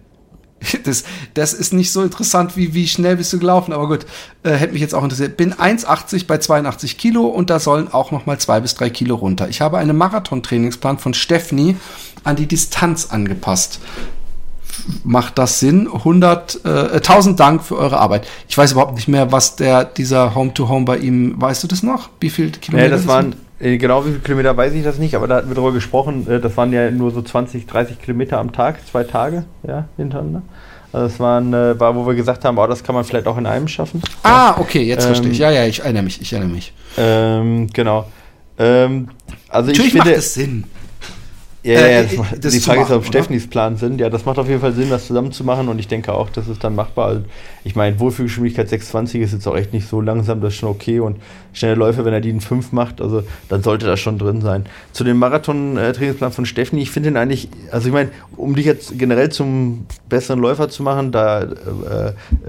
Das, das ist nicht so interessant, wie, wie schnell bist du gelaufen, aber gut, äh, hätte mich jetzt auch interessiert. Bin 1,80 bei 82 Kilo und da sollen auch noch mal zwei bis drei Kilo runter. Ich habe einen Marathon-Trainingsplan von Stephanie an die Distanz angepasst. Macht das Sinn? 100, äh, 1000 Dank für eure Arbeit. Ich weiß überhaupt nicht mehr, was der, dieser Home-to-Home -Home bei ihm, weißt du das noch? Wie viel Kilometer? Ja, das waren, äh, genau wie viele Kilometer weiß ich das nicht, aber da hatten wir darüber gesprochen, äh, das waren ja nur so 20, 30 Kilometer am Tag, zwei Tage, ja, hintereinander. Also das waren, äh, war, wo wir gesagt haben, oh, das kann man vielleicht auch in einem schaffen. Ah, okay, jetzt ähm, verstehe ich. Ja, ja, ich erinnere mich, ich erinnere mich. Ähm, genau. Ähm, also Natürlich ich finde, macht es Sinn. Ja, äh, ja, das, das die Frage machen, ist, ob Steffnis Plan sind. Ja, das macht auf jeden Fall Sinn, das zusammen zu machen und ich denke auch, das ist dann machbar. Also, ich meine, Wohlfühlgeschwindigkeit 620 ist jetzt auch echt nicht so langsam, das ist schon okay und schnelle Läufe, wenn er die in 5 macht, also dann sollte das schon drin sein. Zu dem Marathon-Trainingsplan von Steffni, ich finde ihn eigentlich, also ich meine, um dich jetzt generell zum besseren Läufer zu machen, da äh,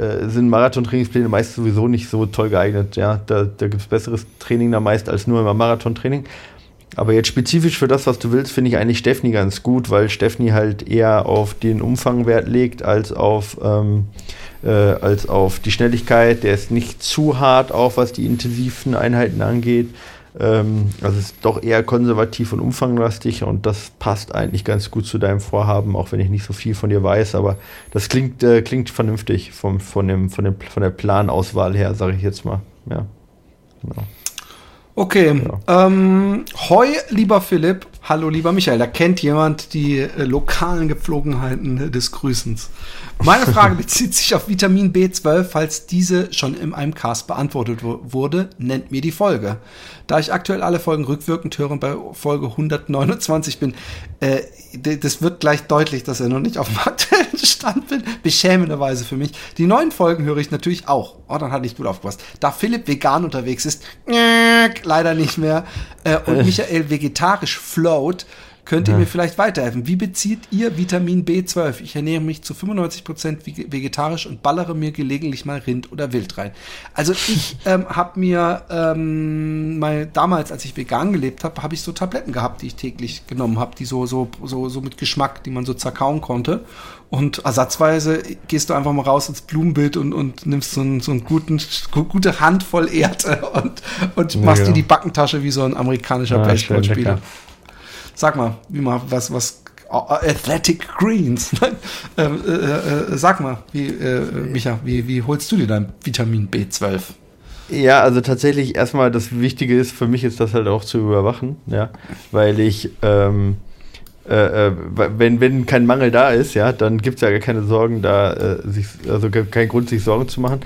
äh, sind Marathon-Trainingspläne meist sowieso nicht so toll geeignet. Ja, da, da gibt es besseres Training da meist als nur immer Marathon-Training. Aber jetzt spezifisch für das, was du willst, finde ich eigentlich Stefni ganz gut, weil Stefni halt eher auf den Umfang Wert legt als auf, ähm, äh, als auf die Schnelligkeit. Der ist nicht zu hart, auch was die intensiven Einheiten angeht. Ähm, also ist doch eher konservativ und umfanglastig und das passt eigentlich ganz gut zu deinem Vorhaben, auch wenn ich nicht so viel von dir weiß. Aber das klingt, äh, klingt vernünftig vom, von, dem, von, dem, von der Planauswahl her, sage ich jetzt mal. Ja, genau. Okay. Ja. Ähm, hoi, lieber Philipp. Hallo, lieber Michael. Da kennt jemand die äh, lokalen Gepflogenheiten des Grüßens. Meine Frage bezieht sich auf Vitamin B12. Falls diese schon in einem Cast beantwortet wurde, nennt mir die Folge. Da ich aktuell alle Folgen rückwirkend höre und bei Folge 129 bin, äh, das wird gleich deutlich, dass er noch nicht auf dem aktuellen Stand bin. Beschämenderweise für mich. Die neuen Folgen höre ich natürlich auch. Oh, dann hatte ich gut aufgepasst. Da Philipp vegan unterwegs ist, leider nicht mehr, äh, und äh. Michael vegetarisch float, Könnt ihr ja. mir vielleicht weiterhelfen? Wie bezieht ihr Vitamin B12? Ich ernähre mich zu 95% vegetarisch und ballere mir gelegentlich mal Rind oder Wild rein. Also ich ähm, habe mir ähm, mal damals, als ich vegan gelebt habe, habe ich so Tabletten gehabt, die ich täglich genommen habe, die so so so so mit Geschmack, die man so zerkauen konnte. Und ersatzweise gehst du einfach mal raus ins Blumenbild und, und nimmst so einen, so einen guten, gute Handvoll Erde und, und machst ja, dir die Backentasche wie so ein amerikanischer ja, Baseballspieler. Sag mal, wie mal, was, was, Athletic Greens. ähm, äh, äh, sag mal, wie, äh, Micha, wie, wie holst du dir dein Vitamin B12? Ja, also tatsächlich erstmal das Wichtige ist für mich ist das halt auch zu überwachen, ja, weil ich ähm, äh, äh wenn, wenn kein Mangel da ist, ja, dann gibt es ja gar keine Sorgen da, äh, sich, also keinen Grund, sich Sorgen zu machen.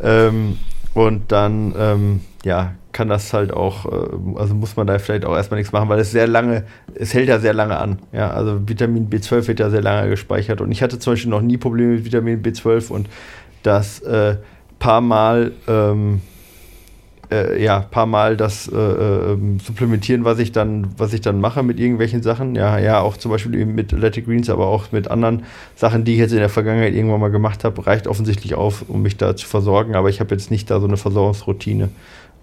Ähm, und dann, ähm, ja, kann das halt auch, äh, also muss man da vielleicht auch erstmal nichts machen, weil es sehr lange, es hält ja sehr lange an. Ja, also Vitamin B12 wird ja sehr lange gespeichert und ich hatte zum Beispiel noch nie Probleme mit Vitamin B12 und das äh, paar Mal, ähm, äh, ja, paar Mal das äh, ähm, supplementieren, was ich dann, was ich dann mache mit irgendwelchen Sachen. Ja, ja, auch zum Beispiel eben mit Athletic Greens, aber auch mit anderen Sachen, die ich jetzt in der Vergangenheit irgendwann mal gemacht habe, reicht offensichtlich auf, um mich da zu versorgen. Aber ich habe jetzt nicht da so eine Versorgungsroutine.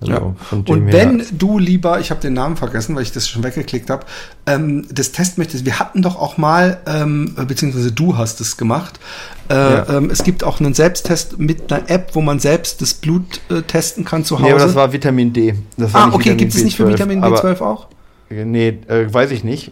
Also ja. Und wenn du lieber, ich habe den Namen vergessen, weil ich das schon weggeklickt habe, ähm, das Test möchtest, wir hatten doch auch mal, ähm, beziehungsweise du hast es gemacht, äh, ja. ähm, es gibt auch einen Selbsttest mit einer App, wo man selbst das Blut äh, testen kann zu Hause. Nee, aber das war Vitamin D. ah, okay, gibt es nicht für Vitamin B12 auch? Nee, äh, weiß ich nicht.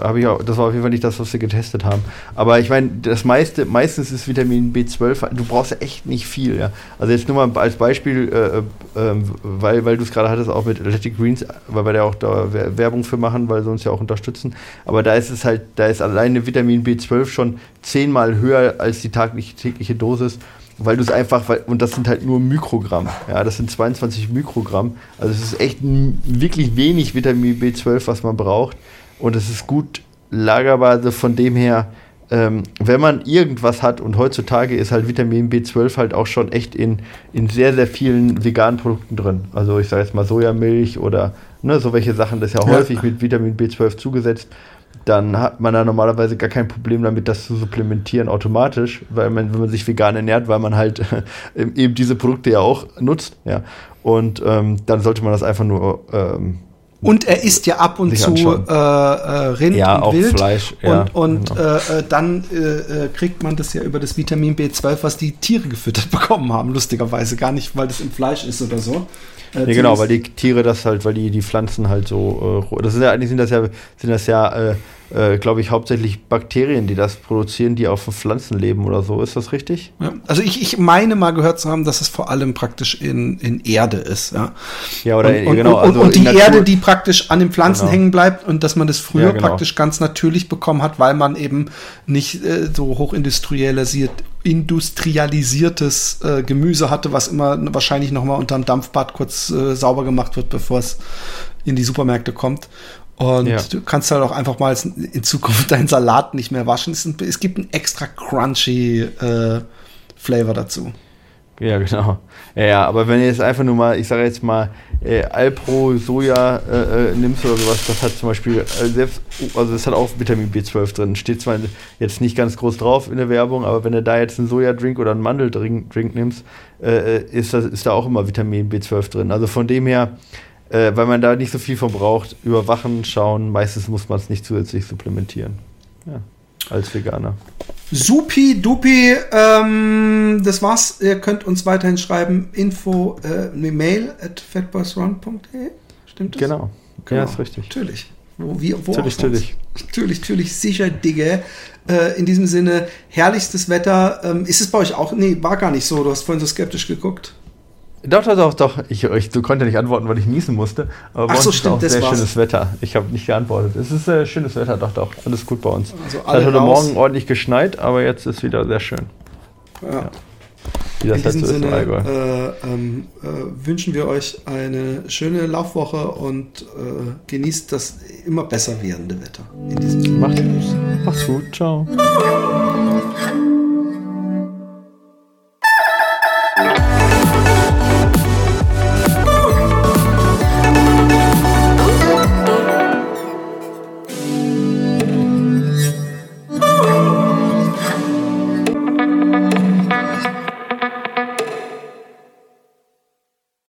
Hab ich auch, das war auf jeden Fall nicht das, was wir getestet haben. Aber ich meine, das meiste, meistens ist Vitamin B12, du brauchst echt nicht viel, ja. Also jetzt nur mal als Beispiel, äh, äh, weil, weil du es gerade hattest, auch mit Athletic Greens, weil wir da auch da Werbung für machen, weil sie uns ja auch unterstützen. Aber da ist es halt, da ist alleine Vitamin B12 schon zehnmal höher als die tägliche, tägliche Dosis weil du es einfach, weil, und das sind halt nur Mikrogramm. Ja, das sind 22 Mikrogramm. Also es ist echt wirklich wenig Vitamin B12, was man braucht. Und es ist gut lagerbar. Also von dem her, ähm, wenn man irgendwas hat, und heutzutage ist halt Vitamin B12 halt auch schon echt in, in sehr, sehr vielen veganen Produkten drin. Also ich sage jetzt mal Sojamilch oder ne, so welche Sachen, das ist ja, ja. häufig mit Vitamin B12 zugesetzt dann hat man da normalerweise gar kein Problem damit, das zu supplementieren automatisch, weil man, wenn man sich vegan ernährt, weil man halt eben diese Produkte ja auch nutzt, ja. Und ähm, dann sollte man das einfach nur ähm, und er isst ja ab und zu äh, äh, Rind ja, und Wild. Fleisch, ja, und, und genau. äh, äh dann äh, kriegt man das ja über das Vitamin B12, was die Tiere gefüttert bekommen haben, lustigerweise. Gar nicht, weil das im Fleisch ist oder so. Äh, nee, genau, weil die Tiere das halt, weil die, die Pflanzen halt so, äh, das sind ja eigentlich sind das ja, sind das ja, äh, äh, glaube ich, hauptsächlich Bakterien, die das produzieren, die auf Pflanzen leben oder so. Ist das richtig? Ja. Also ich, ich meine mal gehört zu haben, dass es vor allem praktisch in, in Erde ist, ja. Ja, oder und, genau. Und, also und die Erde, die praktisch an den Pflanzen genau. hängen bleibt und dass man das früher ja, genau. praktisch ganz natürlich bekommen hat, weil man eben nicht äh, so hochindustrialisiert industrialisiertes äh, Gemüse hatte, was immer wahrscheinlich noch mal unterm Dampfbad kurz äh, sauber gemacht wird, bevor es in die Supermärkte kommt. Und ja. du kannst halt auch einfach mal in Zukunft deinen Salat nicht mehr waschen. Es, es gibt einen extra crunchy äh, Flavor dazu. Ja, genau. Ja, ja, aber wenn ihr jetzt einfach nur mal, ich sage jetzt mal, äh, Alpro Soja äh, äh, nimmst oder sowas, das hat zum Beispiel, äh, selbst, also das hat auch Vitamin B12 drin. Steht zwar jetzt nicht ganz groß drauf in der Werbung, aber wenn du da jetzt einen Sojadrink oder einen Mandeldrink Drink nimmst, äh, ist, das, ist da auch immer Vitamin B12 drin. Also von dem her, weil man da nicht so viel von braucht, überwachen, schauen. Meistens muss man es nicht zusätzlich supplementieren. Ja, als Veganer. Supi, dupi, ähm, das war's. Ihr könnt uns weiterhin schreiben, info, äh, Mail at fatboysrun.de. Stimmt das? Genau. genau. Ja, ist richtig. Natürlich. Wo, wie, wo natürlich, natürlich. Natürlich, natürlich, sicher, Digge. Äh, in diesem Sinne, herrlichstes Wetter. Ähm, ist es bei euch auch? Nee, war gar nicht so. Du hast vorhin so skeptisch geguckt. Doch, doch, doch, doch. Ich, ich so konnte nicht antworten, weil ich niesen musste. Aber Ach so, stimmt, ist auch sehr war's. schönes Wetter. Ich habe nicht geantwortet. Es ist äh, schönes Wetter, doch, doch. Alles gut bei uns. Also es hat heute raus. Morgen ordentlich geschneit, aber jetzt ist wieder sehr schön. Ja. ja. Wie das In diesem Sinne äh, ähm, äh, wünschen wir euch eine schöne Laufwoche und äh, genießt das immer besser werdende Wetter. In diesem. Macht's, macht's gut. Ciao.